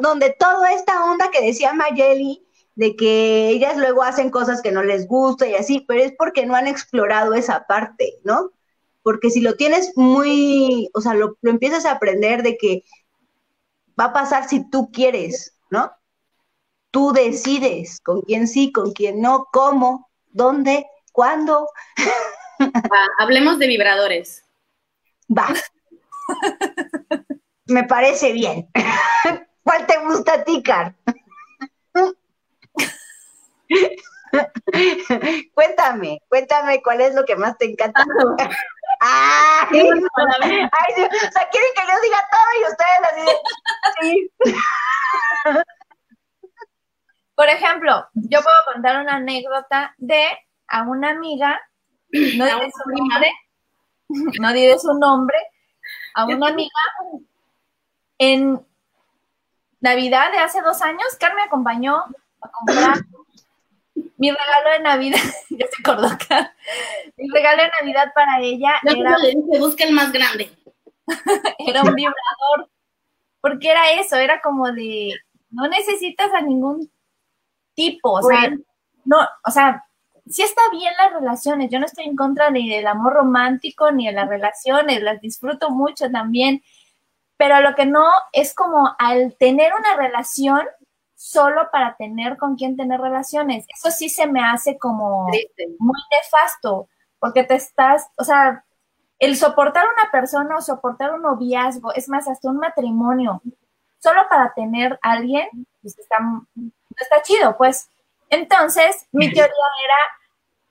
donde toda esta onda que decía Mayeli, de que ellas luego hacen cosas que no les gusta y así, pero es porque no han explorado esa parte, ¿no? Porque si lo tienes muy, o sea, lo, lo empiezas a aprender de que va a pasar si tú quieres, ¿no? Tú decides con quién sí, con quién no, cómo, dónde, cuándo, Va, hablemos de vibradores. va. Me parece bien. ¿Cuál te gusta a ti, Car? cuéntame, cuéntame cuál es lo que más te encanta. ¡Ay! Ay, sí, o sea, quieren que yo diga todo y ustedes así de, sí. Por ejemplo, yo puedo contar una anécdota de a una amiga, no diré su nombre, no diré su nombre, a una amiga en Navidad de hace dos años, Carmen me acompañó a comprar mi regalo de Navidad, ya se acordó acá, mi regalo de Navidad para ella Yo era, le dije, busca el más grande. era un vibrador, porque era eso, era como de, no necesitas a ningún tipo, o sea, Bueno. no, o sea, sí está bien las relaciones, yo no estoy en contra ni del amor romántico ni de las relaciones, las disfruto mucho también, pero lo que no es como al tener una relación solo para tener con quién tener relaciones, eso sí se me hace como Triste. muy nefasto, porque te estás, o sea, el soportar una persona o soportar un noviazgo, es más, hasta un matrimonio, solo para tener a alguien, pues está, no está chido, pues. Entonces, mi teoría era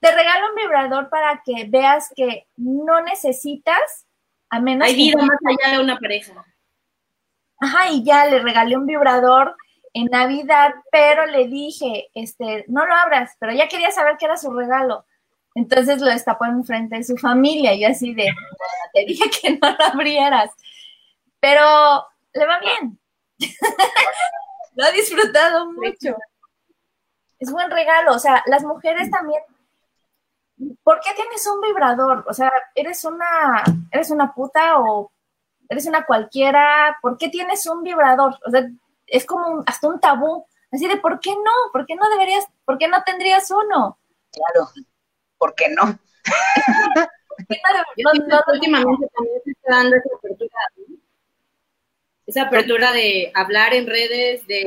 te regalo un vibrador para que veas que no necesitas, a menos Hay que- vida más allá de una pareja. Ajá, y ya le regalé un vibrador en Navidad, pero le dije, este, no lo abras, pero ya quería saber qué era su regalo. Entonces lo destapó en frente de su familia, y yo así de, "Bueno, te dije que no lo abrieras. Pero le va bien. lo ha disfrutado mucho. Es buen regalo, o sea, las mujeres también. ¿Por qué tienes un vibrador? O sea, eres una, eres una puta o eres una cualquiera, ¿por qué tienes un vibrador? O sea, es como un- hasta un tabú, así de ¿por qué no? ¿Por qué no deberías, por qué no tendrías uno? Claro, ¿por qué no? ¿Por qué no, últimamente también se está dando esa apertura, ¿no? esa apertura de hablar en redes, de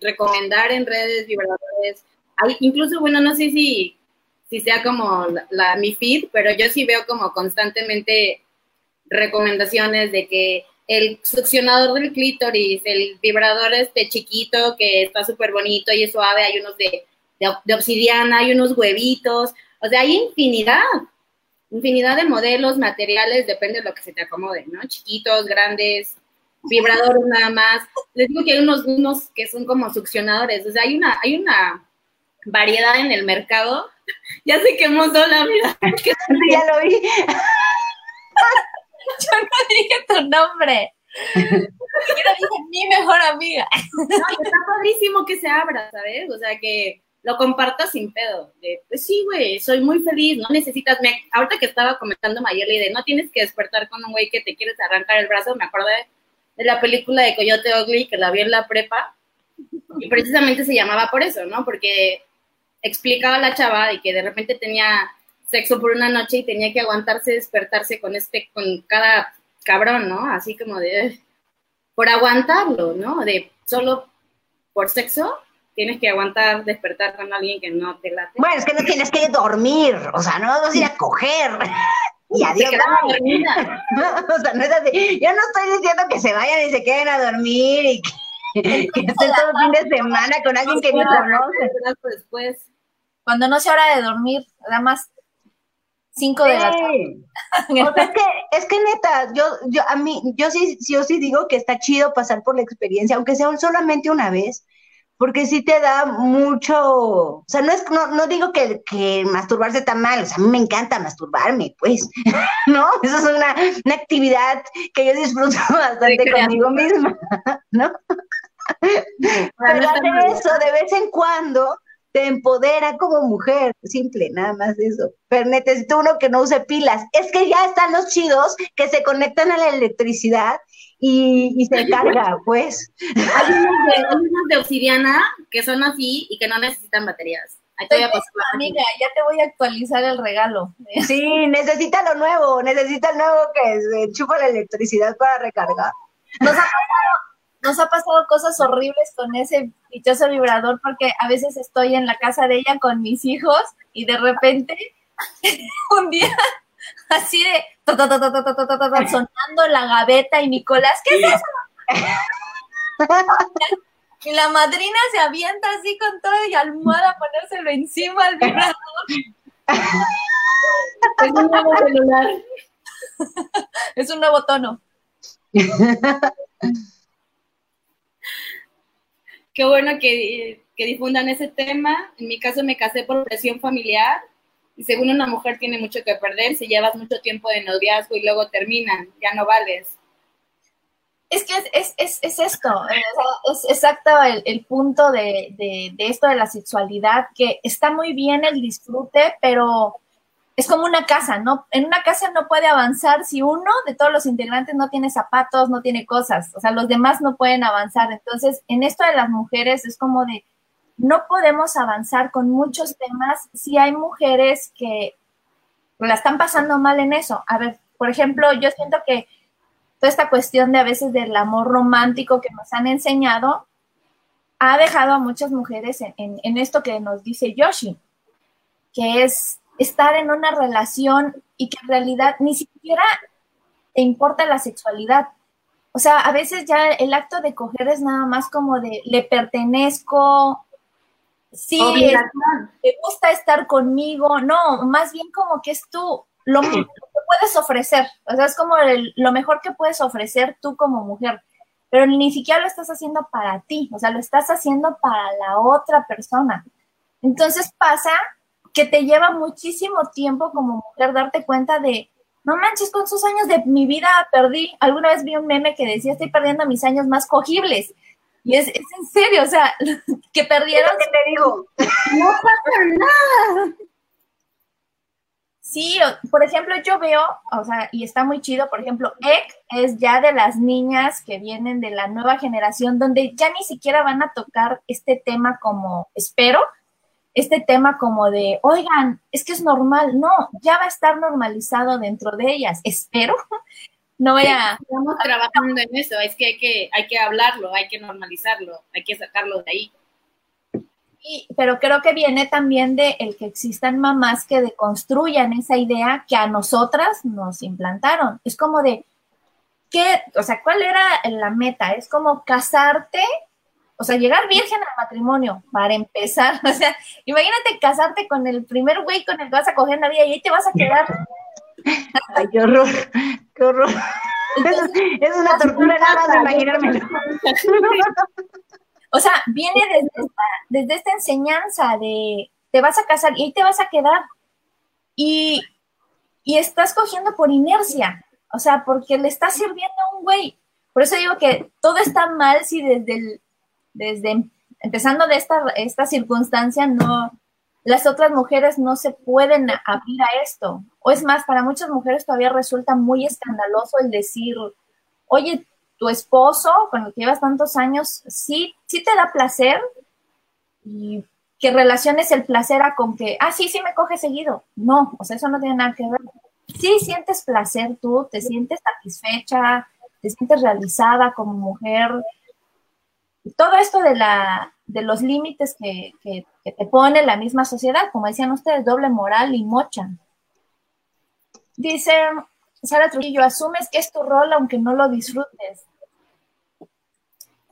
recomendar en redes vibradores. Incluso, bueno, no sé si, si sea como la, la- mi feed, pero yo sí veo como constantemente recomendaciones de que el succionador del clítoris, el vibrador este chiquito que está súper bonito y es suave, hay unos de, de, de obsidiana, hay unos huevitos, o sea, hay infinidad infinidad de modelos, materiales, depende de lo que se te acomode, ¿no? Chiquitos, grandes, vibradores nada más. Les digo que hay unos, unos que son como succionadores, o sea, hay una, hay una variedad en el mercado. Ya se quemó sola, mira. Sí, ya lo vi. yo no dije tu nombre. Yo dije mi mejor amiga. No, está padrísimo que se abra, ¿sabes? O sea, que lo compartas sin pedo. De, pues sí, güey, soy muy feliz, no necesitas. Me, ahorita que estaba comentando Mayeli de no tienes que despertar con un güey que te quieres arrancar el brazo, me acordé de la película de Coyote Ugly que la vi en la prepa. Y precisamente se llamaba por eso, ¿no? Porque explicaba a la chava de que de repente tenía sexo por una noche y tenía que aguantarse, despertarse con este, con cada cabrón, ¿no? Así como de, por aguantarlo, ¿no? De solo por sexo tienes que aguantar despertar con alguien que no te late. Bueno, es que no tienes que dormir, o sea, no vas a ir a coger. Y Se adiós. dormida. O sea, no es así. Yo no estoy diciendo que se vayan y se queden a dormir y que, que estén todo el fin de semana con alguien que ni conoce. Después, Cuando no sea hora de dormir, nada más 5 de la tarde. Sí. O sea, es que, es que neta, yo, yo, a mí, yo sí, sí, yo sí digo que está chido pasar por la experiencia, aunque sea solamente una vez, porque sí te da mucho, o sea, no es, no, no digo que, que masturbarse está mal, o sea, a mí me encanta masturbarme, pues, ¿no? Eso es una, una actividad que yo disfruto bastante conmigo misma, ¿no? Pero hacer eso de vez en cuando te empodera como mujer, simple, nada más eso. Pero necesito uno que no use pilas. Es que ya están los chidos que se conectan a la electricidad y, y se carga, pues. Hay unos, de, unos de obsidiana que son así y que no necesitan baterías. Ahí te voy a pasar la página. Amiga, ya te voy a actualizar el regalo. Sí, necesita lo nuevo, necesita el nuevo que se enchufa la electricidad para recargar. Nos ha pasado, nos ha pasado cosas horribles con ese dichoso vibrador porque a veces estoy en la casa de ella con mis hijos y de repente un día así de sonando la gaveta y Nicolás, ¿qué es eso? y la madrina se avienta así con todo y almohada a ponérselo encima al vibrador. es un nuevo celular. es un nuevo tono. Qué bueno que, que difundan ese tema. En mi caso me casé por presión familiar y según una mujer tiene mucho que perder si llevas mucho tiempo de noviazgo y luego terminan, ya no vales. Es que es, es, es, es esto, es exacto el, el punto de, de esto de la sexualidad, que está muy bien el disfrute, pero es como una casa, ¿no? En una casa no puede avanzar si uno de todos los integrantes no tiene zapatos, no tiene cosas, o sea, los demás no pueden avanzar. Entonces, en esto de las mujeres es como de, no podemos avanzar con muchos temas si hay mujeres que la están pasando mal en eso. A ver, por ejemplo, yo siento que toda esta cuestión de a veces del amor romántico que nos han enseñado ha dejado a muchas mujeres en, en, esto que nos dice Yoshi, que es estar en una relación y que en realidad ni siquiera te importa la sexualidad. O sea, a veces ya el acto de coger es nada más como de le pertenezco, sí, te gusta estar conmigo, no, más bien como que es tú lo que puedes ofrecer, o sea, es como lo mejor que puedes ofrecer tú como mujer, pero ni siquiera lo estás haciendo para ti, o sea, lo estás haciendo para la otra persona. Entonces pasa que te lleva muchísimo tiempo como mujer darte cuenta de, no manches, con sus años de mi vida perdí. Alguna vez vi un meme que decía, estoy perdiendo mis años más cogibles. Y es, en serio, o sea, que perdieron. ¿Qué te digo? No pasa nada. Sí, por ejemplo, yo veo, o sea, y está muy chido, por ejemplo, Ek es ya de las niñas que vienen de la nueva generación, donde ya ni siquiera van a tocar este tema como espero, este tema como de, oigan, es que es normal, no, ya va a estar normalizado dentro de ellas, espero. No voy a... Estamos trabajando en eso, es que hay, que hay que hablarlo, hay que normalizarlo, hay que sacarlo de ahí. pero creo que viene también de el que existan mamás que deconstruyan esa idea que a nosotras nos implantaron. Es como de, ¿qué? O sea, ¿cuál era la meta? Es como casarte o sea, llegar virgen al matrimonio, para empezar. O sea, imagínate casarte con el primer güey con el que vas a coger en la vida y ahí te vas a quedar. Ay, qué horror, qué horror. es una tortura nada de imaginarme. O sea, viene desde esta, desde esta enseñanza de te vas a casar y ahí te vas a quedar. Y, y estás cogiendo por inercia. O sea, porque le estás sirviendo a un güey. Por eso digo que todo está mal si desde el, desde empezando de esta, esta circunstancia, no, las otras mujeres no se pueden abrir a esto. O es más, para muchas mujeres todavía resulta muy escandaloso el decir, oye, tu esposo con el que llevas tantos años, sí, sí te da placer y que relaciones el placer a con que, ah, sí, sí me coge seguido. No, o sea, eso no tiene nada que ver. Sí sientes placer tú, te sientes satisfecha, te sientes realizada como mujer, todo esto de, la, de los límites que, te pone la misma sociedad, como decían ustedes, doble moral y mocha. Dice Sara Trujillo, asumes que es tu rol aunque no lo disfrutes.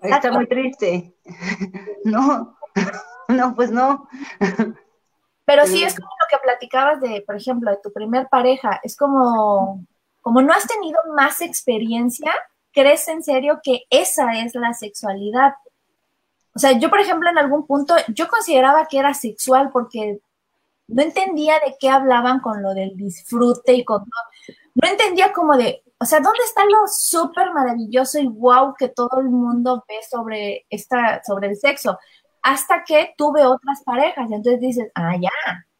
Está muy triste. No, no, pues no. Pero sí es como lo que platicabas de, por ejemplo, de tu primer pareja. Es como, como no has tenido más experiencia, crees en serio que esa es la sexualidad. O sea, yo, por ejemplo, en algún punto, yo consideraba que era sexual porque no entendía de qué hablaban con lo del disfrute y con No entendía como de, o sea, ¿dónde está lo súper maravilloso y wow que todo el mundo ve sobre, esta, sobre el sexo? Hasta que tuve otras parejas. Entonces dices, ah, ya,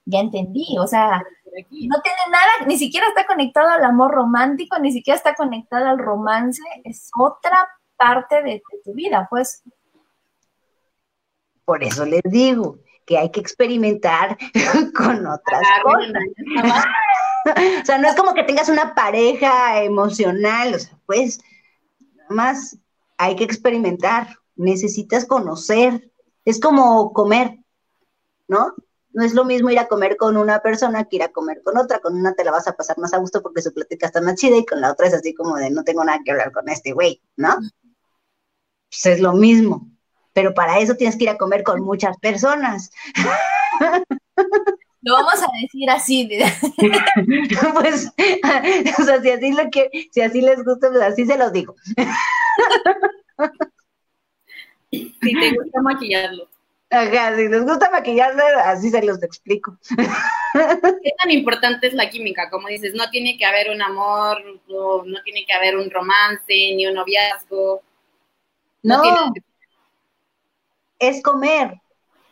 ya entendí. O sea, no tiene nada, ni siquiera está conectado al amor romántico, ni siquiera está conectado al romance, es otra parte de, tu vida, pues. Por eso les digo que hay que experimentar con otras cosas. o sea, no es como que tengas una pareja emocional, o sea, pues, nada más hay que experimentar, necesitas conocer, es como comer, ¿no? No es lo mismo ir a comer con una persona que ir a comer con otra. Con una te la vas a pasar más a gusto porque su plática está más chida y con la otra es así como de no tengo nada que hablar con este güey, ¿no? Pues es lo mismo. Pero para eso tienes que ir a comer con muchas personas. Lo vamos a decir así. pues, o sea, si así, lo que, si así les gusta, pues así se los digo. si te gusta maquillarlo. Ajá, si les gusta maquillarse, así se los explico. ¿Qué tan importante es la química? Como dices, no tiene que haber un amor, no, tiene que haber un romance, ni un noviazgo. No, es comer.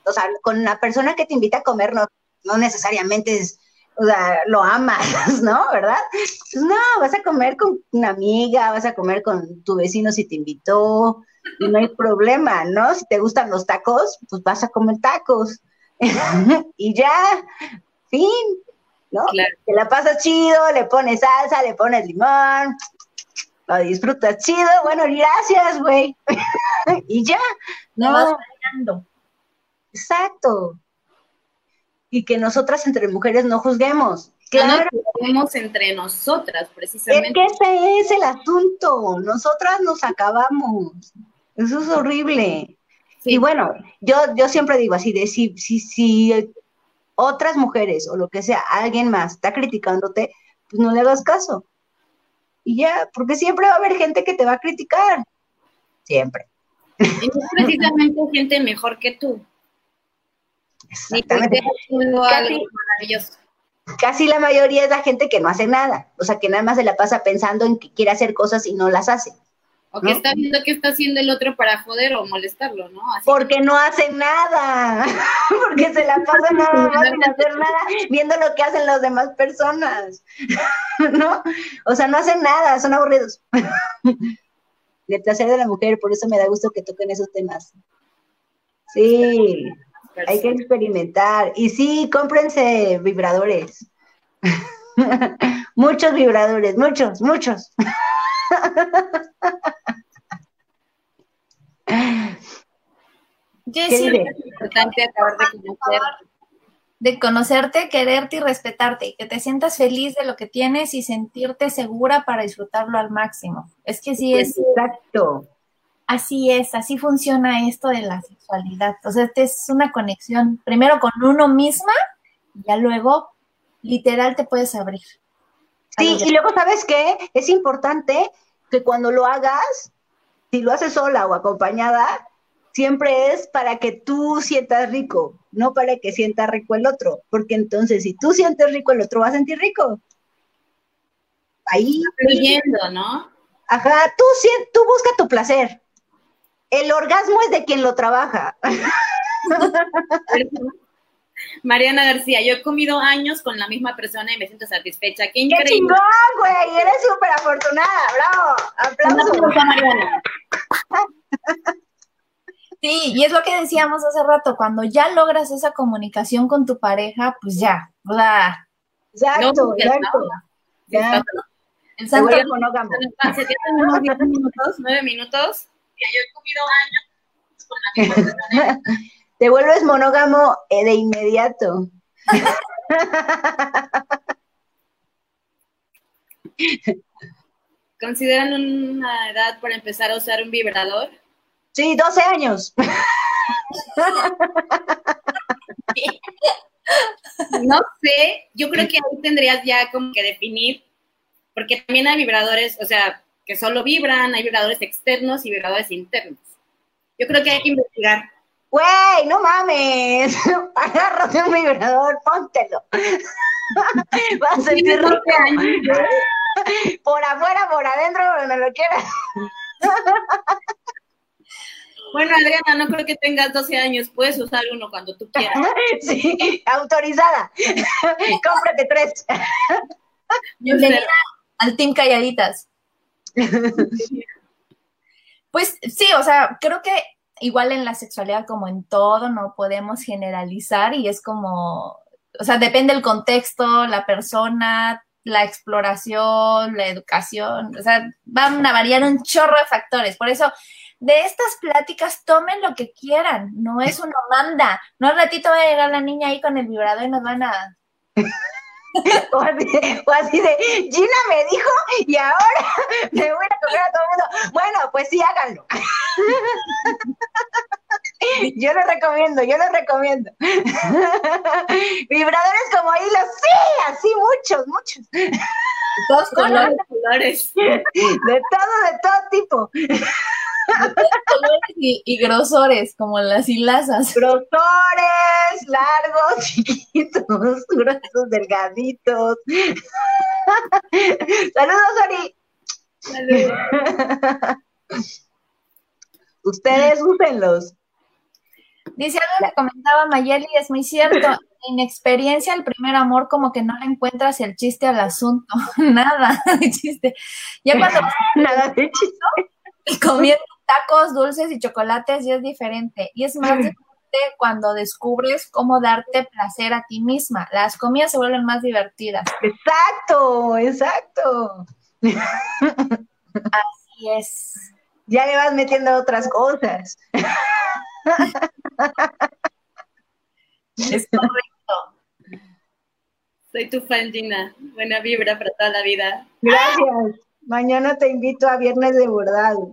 O sea, con la persona que te invita a comer no, no necesariamente es, o sea, lo amas, ¿no? ¿Verdad? Pues no, vas a comer con una amiga, vas a comer con tu vecino si te invitó, y no hay problema, ¿no? Si te gustan los tacos, pues vas a comer tacos. y ya, fin, ¿no? Te la pasas chido, le pones salsa, le pones limón, lo disfrutas chido, bueno, gracias, güey. y ya, ¿no? Exacto. Y que nosotras entre mujeres no juzguemos. Claro. No entre nosotras, precisamente. Es que ese es el asunto. Nosotras nos acabamos. Eso es horrible. Y bueno, yo, yo siempre digo así, de si, si, si otras mujeres o lo que sea, alguien más está criticándote, pues no le hagas caso. Y ya, porque siempre va a haber gente que te va a criticar. Siempre. Y no precisamente gente mejor que tú. Exactamente. Casi la mayoría es la gente que no hace nada. O sea, que nada más se la pasa pensando en que quiere hacer cosas y no las hace. O que ¿No? está viendo qué está haciendo el otro para joder o molestarlo, ¿no? Así Porque no hacen nada. Porque se la pasan nada más sin hacer nada, viendo lo que hacen las demás personas. ¿No? O sea, no hacen nada, son aburridos. El placer de la mujer, por eso me da gusto que toquen esos temas. Sí, hay que experimentar. Y sí, cómprense vibradores. muchos vibradores, muchos, muchos. ¿Qué Jessy, dice? es importante acabar de conocer. de conocerte, quererte y respetarte, que te sientas feliz de lo que tienes y sentirte segura para disfrutarlo al máximo. Es que sí es, Exacto. así es, así funciona esto de la sexualidad. O sea, este es una conexión primero con uno misma, y ya luego, literal, te puedes abrir. Sí, y luego, ¿sabes qué? Es importante que cuando lo hagas, si lo haces sola o acompañada, siempre es para que tú sientas rico, no para que sienta rico el otro, porque entonces si tú sientes rico, el otro va a sentir rico. Ahí, Fluyendo, ¿no? ajá, tú, tú busca tu placer. El orgasmo es de quien lo trabaja. Mariana García, yo he comido años con la misma persona y me siento satisfecha. Qué ¡Qué increíble. chingón, güey! Eres súper afortunada, bravo. Aplausos. Mariana. Sí, y es lo que decíamos hace rato, cuando ya logras esa comunicación con tu pareja, pues ya, sea, Exacto, No, exacto. Ya, el se santo monógamo. Se tienen unos 10 minutos, 9 minutos. Ya yo he comido años con la misma persona. Te vuelves monógamo eh, de inmediato. ¿Consideran una edad para empezar a usar un vibrador? Sí, 12 años. No sé, yo creo que ahí tendrías ya como que definir, porque también hay vibradores, o sea, que solo vibran, hay vibradores externos y vibradores internos. Yo creo que hay que investigar. Güey, no mames. Agárrate un vibrador, póntelo. Vas a sentir Tienes 12 rico. años, Por afuera, por adentro, donde lo quieras. Bueno, Adriana, no creo que tengas 12 años, puedes usar uno cuando tú quieras. Sí, autorizada. Cómprate tres. Bienvenida al Team Calladitas. Pues sí, o sea, creo que igual en la sexualidad como en todo no podemos generalizar y es como, o sea, depende el contexto, la persona, la exploración, la educación, o sea, van a variar un chorro de factores. Por eso, de estas pláticas tomen lo que quieran, no es una manda. No al ratito va a llegar la niña ahí con el vibrador y nos van a O así, o así de, Gina me dijo y ahora me voy a coger a todo el mundo. Bueno, pues sí, háganlo. Yo lo recomiendo, yo lo recomiendo. Vibradores como hilos, sí, así muchos, muchos. todos Colores, colores, colores. De todo, de todo tipo. Colores y, y grosores, como las hilazas. Grosores, largos, chiquitos, gruesos, delgaditos. Saludos, Ori. Ustedes úsenlos. Dice algo que comentaba Mayeli, es muy cierto. En experiencia, el primer amor, como que no le encuentras el chiste al asunto. Nada de chiste. Ya cuando Nada de chiste. vas comiendo tacos, dulces y chocolates, ya es diferente. Y es más diferente cuando descubres cómo darte placer a ti misma. Las comidas se vuelven más divertidas. Exacto, exacto. Así es. Ya le vas metiendo otras cosas. Es correcto. Soy tu fan, Gina. Buena vibra para toda la vida. Gracias. Mañana te invito a viernes de bordado.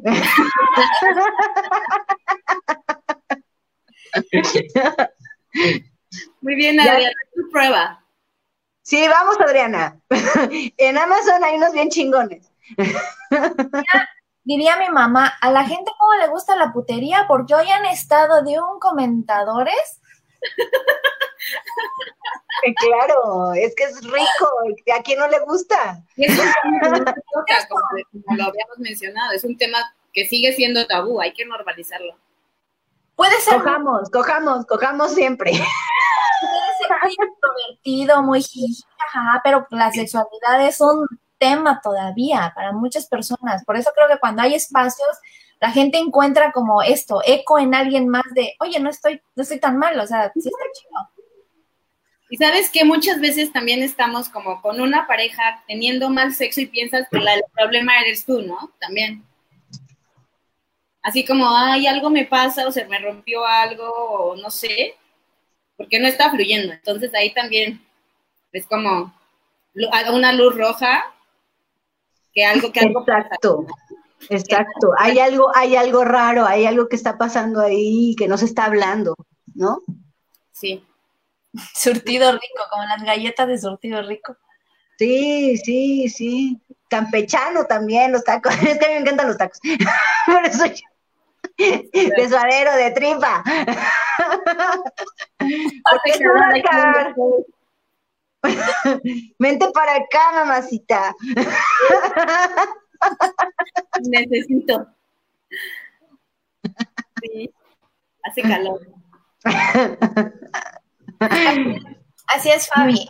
Muy bien. Adriana, tu prueba. Sí, vamos, Adriana. En Amazon hay unos bien chingones. Diría mi mamá, a la gente cómo le gusta la putería, porque hoy han estado de un comentadores. Claro, es que es rico. y ¿A quién no le gusta? Es toca, como, como lo habíamos mencionado, es un tema que sigue siendo tabú, hay que normalizarlo. Puede ser, Cojamos, cojamos, cojamos siempre. puede ser muy introvertido, muy jajaja, pero la sexualidad es un tema todavía para muchas personas. Por eso creo que cuando hay espacios, la gente encuentra como esto, eco en alguien más de, oye, no estoy, no estoy tan mal, o sea, sí está chido. Y sabes que muchas veces también estamos como con una pareja teniendo mal sexo y piensas que la- el problema eres tú, ¿no? También. Así como, ay, algo me pasa o se me rompió algo o no sé, porque no está fluyendo. Entonces ahí también es como una luz roja que algo que algo pasa. Exacto. Hay algo, hay algo raro, hay algo que está pasando ahí que no se está hablando, ¿no? Sí. Surtido rico, como las galletas de surtido rico. Sí, sí, sí. Campechano también, los tacos. Es que a mí me encantan los tacos. Por eso yo. De suadero, de tripa. Es huracan. Vente para acá, mamacita. Necesito. Sí. Hace calor. Así es, Fabi.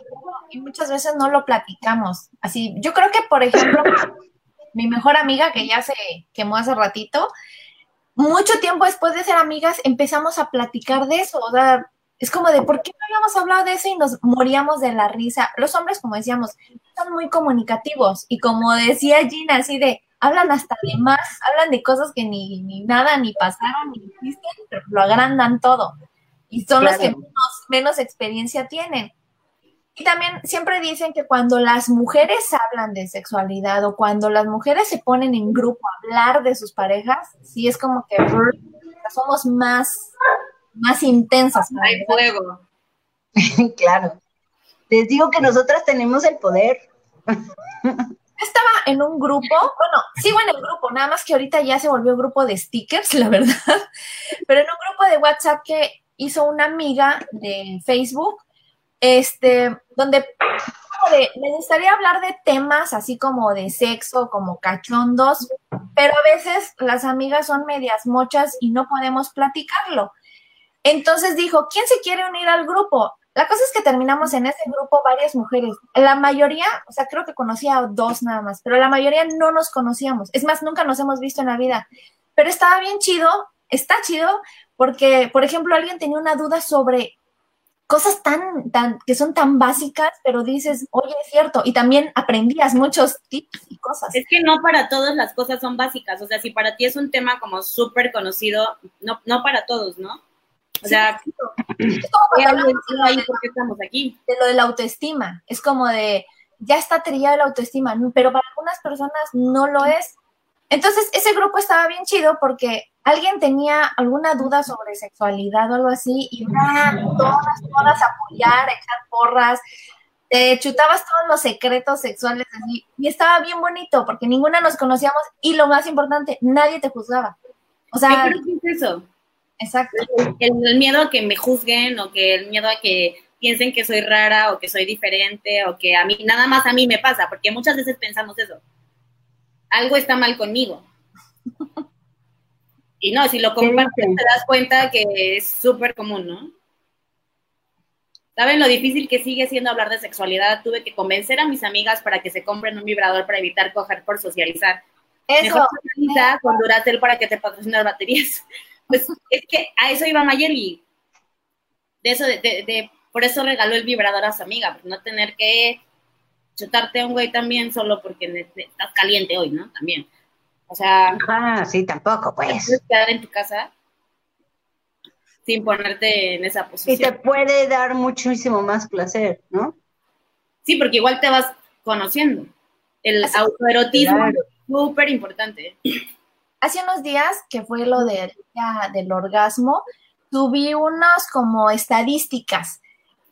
Y muchas veces no lo platicamos. Así, yo creo que, por ejemplo, mi mejor amiga, que ya se quemó hace ratito, mucho tiempo después de ser amigas empezamos a platicar de eso. O sea, es como de, ¿por qué no habíamos hablado de eso y nos moríamos de la risa? Los hombres, como decíamos, son muy comunicativos. Y como decía Gina, así de, hablan hasta de más, hablan de cosas que ni, ni nada, ni pasaron, ni existen, pero lo agrandan todo. Y son los que menos, menos experiencia tienen. Y también siempre dicen que cuando las mujeres hablan de sexualidad o cuando las mujeres se ponen en grupo a hablar de sus parejas, sí es como que somos más, más intensas. Hay fuego. Claro. Les digo que nosotras tenemos el poder. estaba en un grupo, bueno, sigo en el grupo, nada más que ahorita ya se volvió grupo de stickers, la verdad, pero en un grupo de WhatsApp que hizo una amiga de Facebook, este, donde me gustaría hablar de temas así como de sexo, como cachondos, pero a veces las amigas son medias mochas y no podemos platicarlo. Entonces dijo, ¿quién se quiere unir al grupo? La cosa es que terminamos en ese grupo varias mujeres. La mayoría, o sea, creo que conocía dos nada más, pero la mayoría no nos conocíamos. Es más, nunca nos hemos visto en la vida. Pero estaba bien chido, está chido, porque, por ejemplo, alguien tenía una duda sobre cosas tan, tan, que son tan básicas, pero dices, oye, es cierto, y también aprendías muchos tips y cosas. Es que no para todos las cosas son básicas. O sea, si para ti es un tema como súper conocido, no, no para todos, ¿no? O sea, Es como ¿qué ahí qué estamos aquí? de lo de la autoestima. Es como de, ya está trillada la autoestima, pero para algunas personas no lo es. Entonces, ese grupo estaba bien chido porque alguien tenía alguna duda sobre sexualidad o algo así y van todas, todas a apoyar, a echar porras, te chutabas todos los secretos sexuales así y estaba bien bonito porque ninguna nos conocíamos y lo más importante, nadie te juzgaba. O sea, que es eso. Exacto. El, el miedo a que me juzguen o que el miedo a que piensen que soy rara o que soy diferente o que a mí, nada más a mí me pasa, porque muchas veces pensamos eso. Algo está mal conmigo. Y no, si lo compartes te das cuenta que es súper común, ¿no? ¿Saben lo difícil que sigue siendo hablar de sexualidad? Tuve que convencer a mis amigas para que se compren un vibrador para evitar coger por socializar. Eso, Mejor socializa con Duracell para que te patrocinen las baterías. Pues es que a eso iba Mayeli. De eso, de, de- de- por eso regaló el vibrador a su amiga, por no tener que chutarte a un güey también solo porque estás caliente hoy, ¿no? También. O sea, Ah, sí, tampoco, pues. puedes quedar en tu casa sin ponerte en esa Y te posición. puede dar muchísimo más placer, ¿no? Sí, porque igual te vas conociendo. El Así- autoerotismo Claro. es súper importante. Hace unos días que fue lo del del orgasmo, subí unas como estadísticas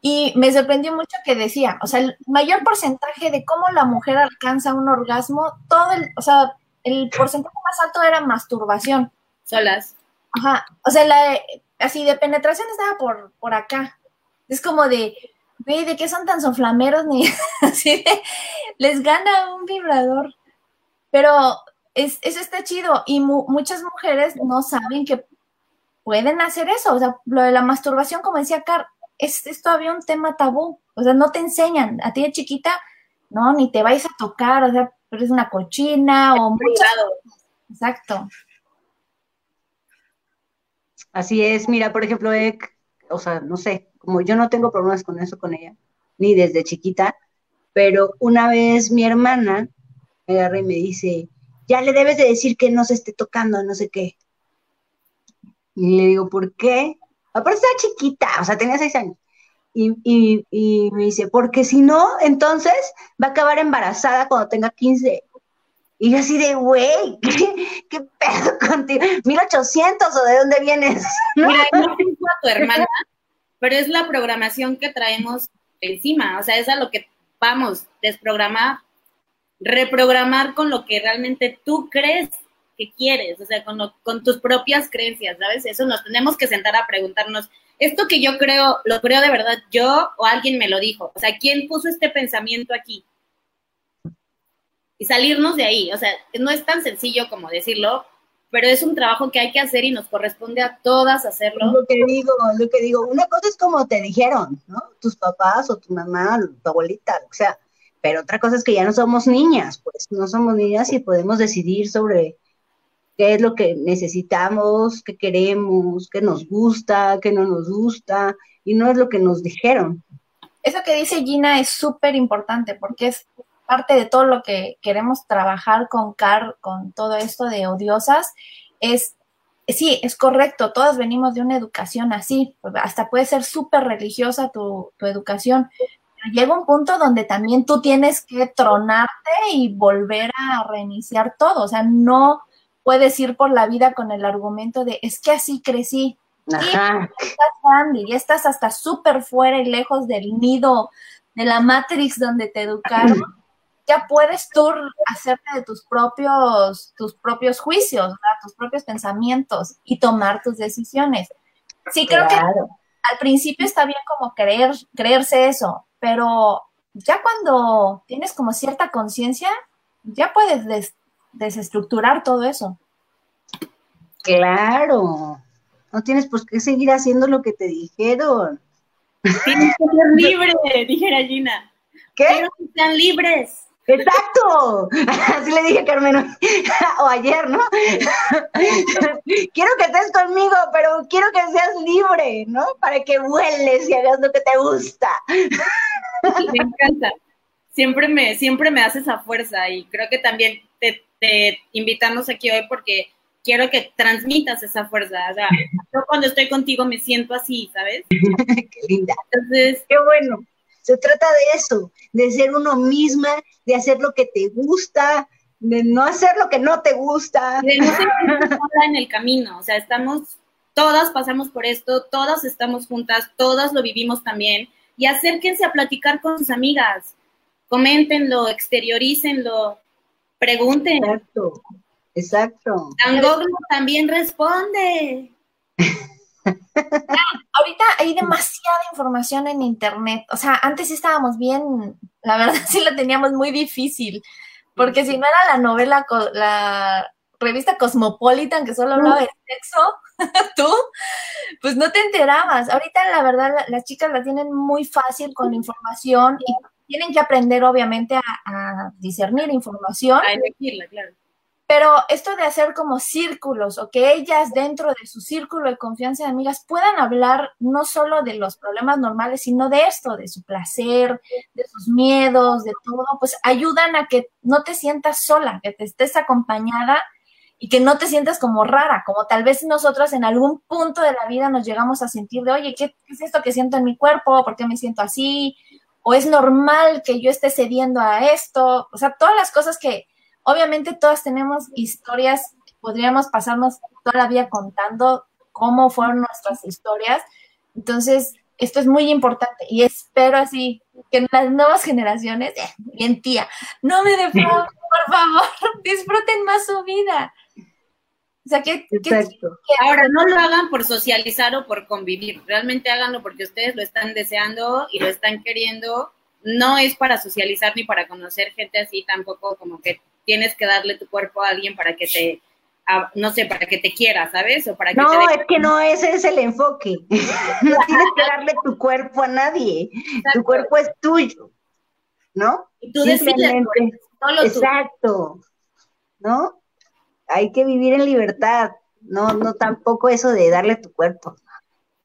y me sorprendió mucho que decía, o sea, el mayor porcentaje de cómo la mujer alcanza un orgasmo, todo el, o sea, el porcentaje más alto era masturbación. Solas. Ajá, o sea, la, así de penetración estaba por, por acá. Es como de, güey, ¿de qué son tan sonflameros? Ni así de, les gana un vibrador. Pero es, eso está chido y mu- muchas mujeres no saben que pueden hacer eso. O sea, lo de la masturbación, como decía Car, es, es todavía un tema tabú. O sea, no te enseñan. A ti de chiquita, no, ni te vais a tocar, o sea, eres una cochina o muchas Privado. Exacto. Así es, mira, por ejemplo, o sea, no sé, como yo no tengo problemas con eso con ella, ni desde chiquita, pero una vez mi hermana me agarra y me dice, ya le debes de decir que no se esté tocando, no sé qué. Y le digo, ¿por qué? Aparte estaba chiquita, o sea, tenía seis años. Y, y- me dice, porque si no, entonces va a acabar embarazada cuando tenga 15. Y yo así de, güey, ¿qué, pedo contigo? ¿1800 o de dónde vienes? Mira, no juzgo a tu hermana, pero es la programación que traemos encima. O sea, es a lo que vamos, desprogramar, reprogramar con lo que realmente tú crees que quieres, o sea, con, lo- con tus propias creencias, ¿sabes? Eso nos tenemos que sentar a preguntarnos, ¿esto que yo creo, lo creo de verdad yo o alguien me lo dijo? O sea, ¿quién puso este pensamiento aquí? Y salirnos de ahí, o sea, no es tan sencillo como decirlo, pero es un trabajo que hay que hacer y nos corresponde a todas hacerlo. Lo que digo, lo que digo, una cosa es como te dijeron, ¿no? Tus papás o tu mamá, tu abuelita, o sea, pero otra cosa es que ya no somos niñas, pues no somos niñas y podemos decidir sobre qué es lo que necesitamos, qué queremos, qué nos gusta, qué no nos gusta, y no es lo que nos dijeron. Eso que dice Gina es súper importante porque es parte de todo lo que queremos trabajar con Car, con todo esto de odiosas, es, sí, es correcto, todas venimos de una educación así, hasta puede ser súper religiosa tu, tu educación, llega un punto donde también tú tienes que tronarte y volver a reiniciar todo, o sea, no puedes ir por la vida con el argumento de, es que así crecí, Ajá, estás grande, ya estás hasta súper fuera y lejos del nido de la Matrix donde te educaron, ya puedes tú hacerte de tus propios, tus propios juicios, ¿verdad? tus propios pensamientos y tomar tus decisiones. Sí, creo que al principio está bien como creer, creerse eso, pero ya cuando tienes como cierta conciencia, ya puedes des- desestructurar todo eso. Claro. No tienes por qué seguir haciendo lo que te dijeron. Tienes que ser libre, dijera Gina. ¿Qué? Quiero que sean libres. Exacto. Así le dije a Carmen hoy. o ayer, ¿no? quiero que estés conmigo, pero quiero que seas libre, ¿no? Para que vueles y hagas lo que te gusta. Me encanta. Siempre me, siempre me hace esa fuerza y creo que también te, te invitamos aquí hoy porque quiero que transmitas esa fuerza. O sea, yo cuando estoy contigo me siento así, ¿sabes? Qué linda. Entonces, Qué bueno. Se trata de eso, de ser uno misma, de hacer lo que te gusta, de no hacer lo que no te gusta. de no sentirte sola en el camino. O sea, estamos, todas pasamos por esto, todas estamos juntas, todas lo vivimos también. Y acérquense a platicar con sus amigas. Coméntenlo, exteriorícenlo, pregunten. Exacto. Exacto. También responde. Ahorita hay demasiada información en internet. O sea, antes sí estábamos bien, la verdad sí la teníamos muy difícil. Porque si no era la novela, la revista Cosmopolitan que solo hablaba de sexo, tú, pues no te enterabas. Ahorita la verdad la- las chicas la tienen muy fácil con la información y tienen que aprender obviamente a, a discernir información. A elegirla, claro. Pero esto de hacer como círculos o que ellas dentro de su círculo de confianza de amigas puedan hablar no solo de los problemas normales, sino de esto, de su placer, de sus miedos, de todo, pues ayudan a que no te sientas sola, que te estés acompañada y que no te sientas como rara, como tal vez nosotros en algún punto de la vida nos llegamos a sentir de, oye, ¿qué, es esto que siento en mi cuerpo? ¿Por qué me siento así? ¿O es normal que yo esté cediendo a esto? O sea, todas las cosas que obviamente todas tenemos historias, podríamos pasarnos toda la vida contando cómo fueron nuestras historias. Entonces, esto es muy importante y espero así que las nuevas generaciones, eh, bien tía, no me defrauden, por favor, disfruten más su vida. O sea, que, ahora no lo hagan por socializar o por convivir, realmente háganlo porque ustedes lo están deseando y lo están queriendo. No es para socializar ni para conocer gente así, tampoco como que tienes que darle tu cuerpo a alguien para que te no sé, para que te quiera, ¿sabes? O para que no, es que no, ese es el enfoque. no tienes que darle tu cuerpo a nadie. Tu cuerpo es tuyo, ¿no? Y tú decides. Exacto. ¿No? Hay que vivir en libertad. No, no tampoco eso de darle tu cuerpo.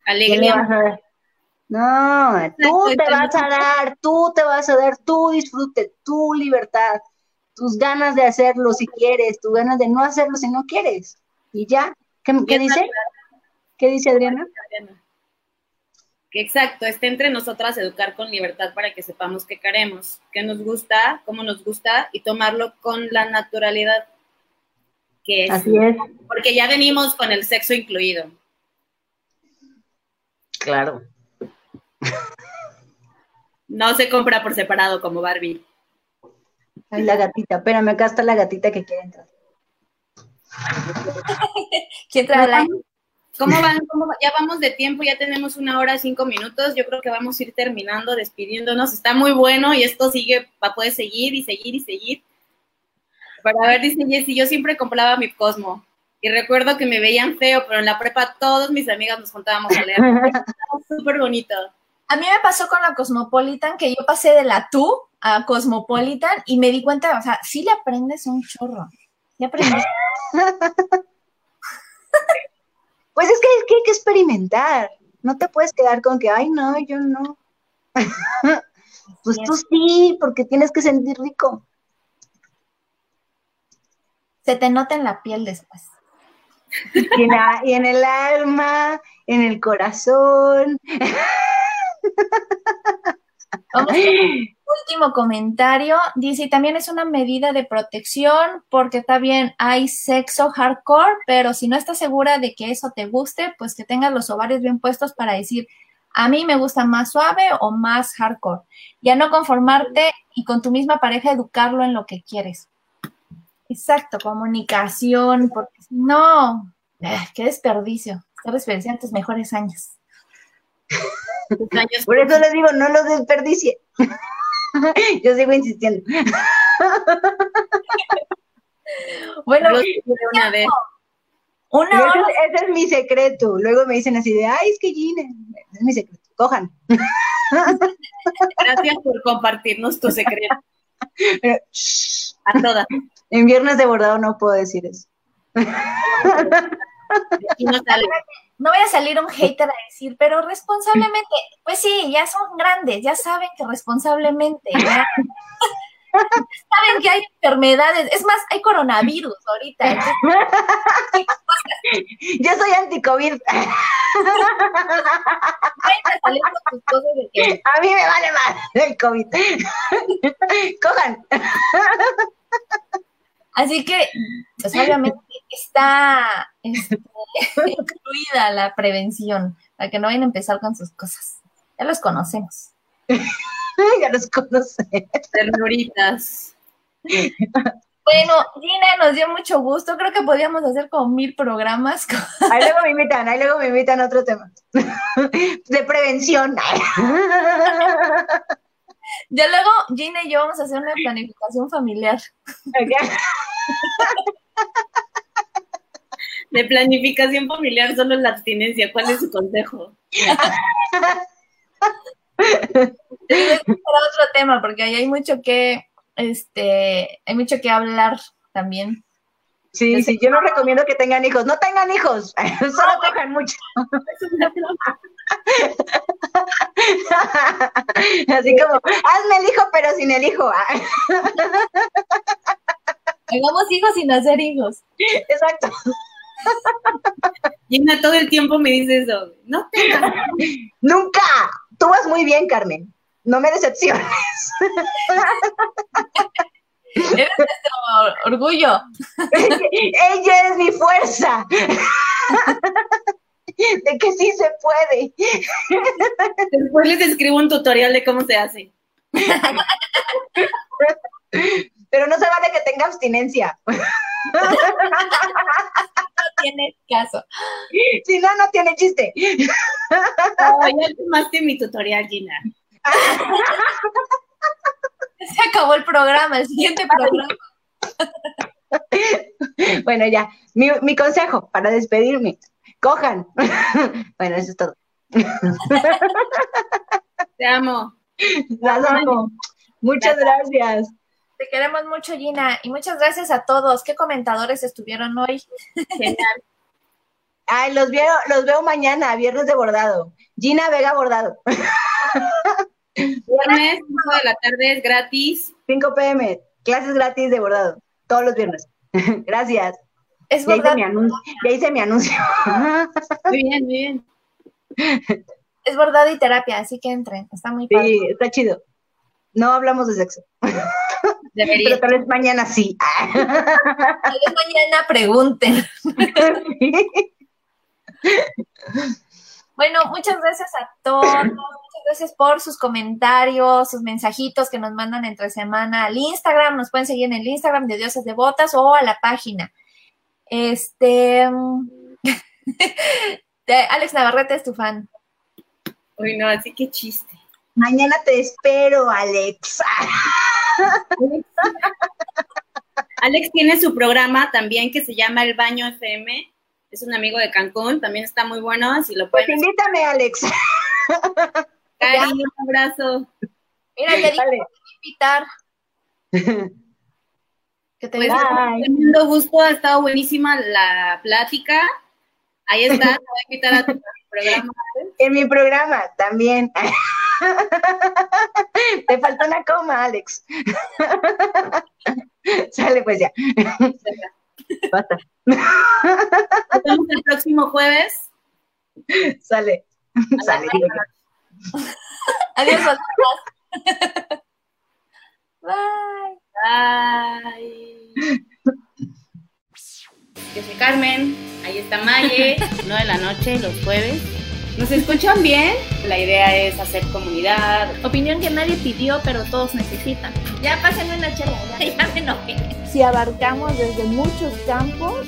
Alegría. No, tú te vas a dar, tú te vas a dar tu disfrute, tu libertad tus ganas de hacerlo si quieres, tus ganas de no hacerlo si no quieres. Y ya. ¿Qué, dice? ¿Qué dice Adriana? exacto, esté entre nosotras educar con libertad para que sepamos qué queremos, qué nos gusta, cómo nos gusta y tomarlo con la naturalidad que es. Así es. Porque ya venimos con el sexo incluido. Claro. No se compra por separado como Barbie. Ay, la gatita, espérame, acá está la gatita que quiere entrar. ¿Quién trae ¿Cómo van? Ya vamos de tiempo, ya tenemos una hora, cinco minutos. Yo creo que vamos a ir terminando, despidiéndonos. Está muy bueno y esto sigue, va a poder seguir y seguir y seguir. Para ver, dice Jessy, yo siempre compraba mi Cosmo. Y recuerdo que me veían feo, pero en la prepa todos mis amigas nos juntábamos a leer. Súper bonito. A mí me pasó con la Cosmopolitan que yo pasé de la tú a Cosmopolitan y me di cuenta, o sea, sí le aprendes un chorro. Sí aprendes. pues es que, es que hay que experimentar. No te puedes quedar con que, ay, no, yo no. pues tú sí, porque tienes que sentir rico. Se te nota en la piel después. Y en, y en el alma, en el corazón. Vamos último comentario. Dice, también es una medida de protección porque está bien, hay sexo hardcore, pero si no estás segura de que eso te guste, pues que tengas los ovarios bien puestos para decir, a mí me gusta más suave o más hardcore. Ya no conformarte y con tu misma pareja educarlo en lo que quieres. Exacto, comunicación, porque no, eh, qué desperdicio. Estar desperdiciando tus mejores años. Por eso les digo, no los desperdicie. Yo sigo insistiendo. bueno, una vez. Una Ese, es mi secreto. Luego me dicen así de, ay, es que Gine, es mi secreto. Cojan. Gracias por compartirnos tu secreto. a todas. En viernes de bordado no puedo decir eso. no sale no voy a salir un hater a decir, pero responsablemente, pues sí, ya son grandes, ya saben que responsablemente, ya, saben que hay enfermedades, es más, hay coronavirus ahorita. Yo soy anti-COVID. A mí me vale más el COVID. Cojan. Así que, pues obviamente está este, incluida la prevención, para que no vayan a empezar con sus cosas. Ya los conocemos. ya los conocemos. Ternuritas. Bueno, Gina, nos dio mucho gusto. Creo que podíamos hacer como mil programas. Ahí luego me invitan, ahí luego me invitan a otro tema. De prevención. Ya luego Gina y yo vamos a hacer una planificación familiar. De planificación familiar solo la abstinencia. ¿Cuál es su consejo? Será otro tema, porque ahí hay mucho que, este, hay mucho que hablar también. Sí, sí, yo no recomiendo que tengan hijos. No tengan hijos, solo cojan mucho. Así como, hazme el hijo, pero sin el hijo. Hagamos hijos sin hacer hijos. Exacto. Gina todo el tiempo me dice eso. No tengas. Nunca. Tú vas muy bien, Carmen. No me decepciones. Eres nuestro orgullo. Ella es mi fuerza. de que sí se puede. Después les escribo un tutorial de cómo se hace. Pero no se vale que tenga abstinencia. No tiene caso. Si no, no tiene chiste. Oh, ya tomaste mi tutorial, Gina. Se acabó el programa, el siguiente programa. Bueno, ya. Mi, mi consejo para despedirme. Cojan. Bueno, eso es todo. Te amo. Las amo. Muchas gracias. Te queremos mucho, Gina. Y muchas gracias a todos. ¿Qué comentadores estuvieron hoy? Genial. Ay, los veo, los veo mañana, viernes de bordado. Gina Vega Bordado. Viernes, 5 de la tarde es gratis. 5 pm, clases gratis de bordado. Todos los viernes. Gracias. Es Ya hice mi anuncio. Ya hice mi anuncio. Muy bien, muy bien. es bordado y terapia, así que entren. Está muy padre. Sí, está chido. No hablamos de sexo. Debería. Pero tal vez mañana sí. Tal vez mañana pregunten. Bueno, muchas gracias a todos. Muchas gracias por sus comentarios, sus mensajitos que nos mandan entre semana al Instagram. Nos pueden seguir en el Instagram de Diosas Devotas o a la página. Este. de Alex Navarrete es tu fan. Uy, no, así que chiste. Mañana te espero, Alex. Alex tiene su programa también que se llama El Baño FM. Es un amigo de Cancún, también está muy bueno. Si lo Pues pueden invítame, Alex. Cari, un abrazo. Mira, ya dije invitar. Que te Pues, tremendo gusto, ha estado buenísima la plática. Ahí está, te voy a invitar a tu programa. En mi programa también. Te falta una coma, Alex. Sale, pues ya. Basta. Nos vemos el próximo jueves. Sale. Sale. Adiós, solteras. Bye. Bye. Yo soy Carmen, ahí está Maye, 9 de la noche, los jueves. ¿Nos escuchan bien? La idea es hacer comunidad. Opinión que nadie pidió, pero todos necesitan. Ya pásenme una chela, ya, ya me enojé. Si abarcamos desde muchos campos,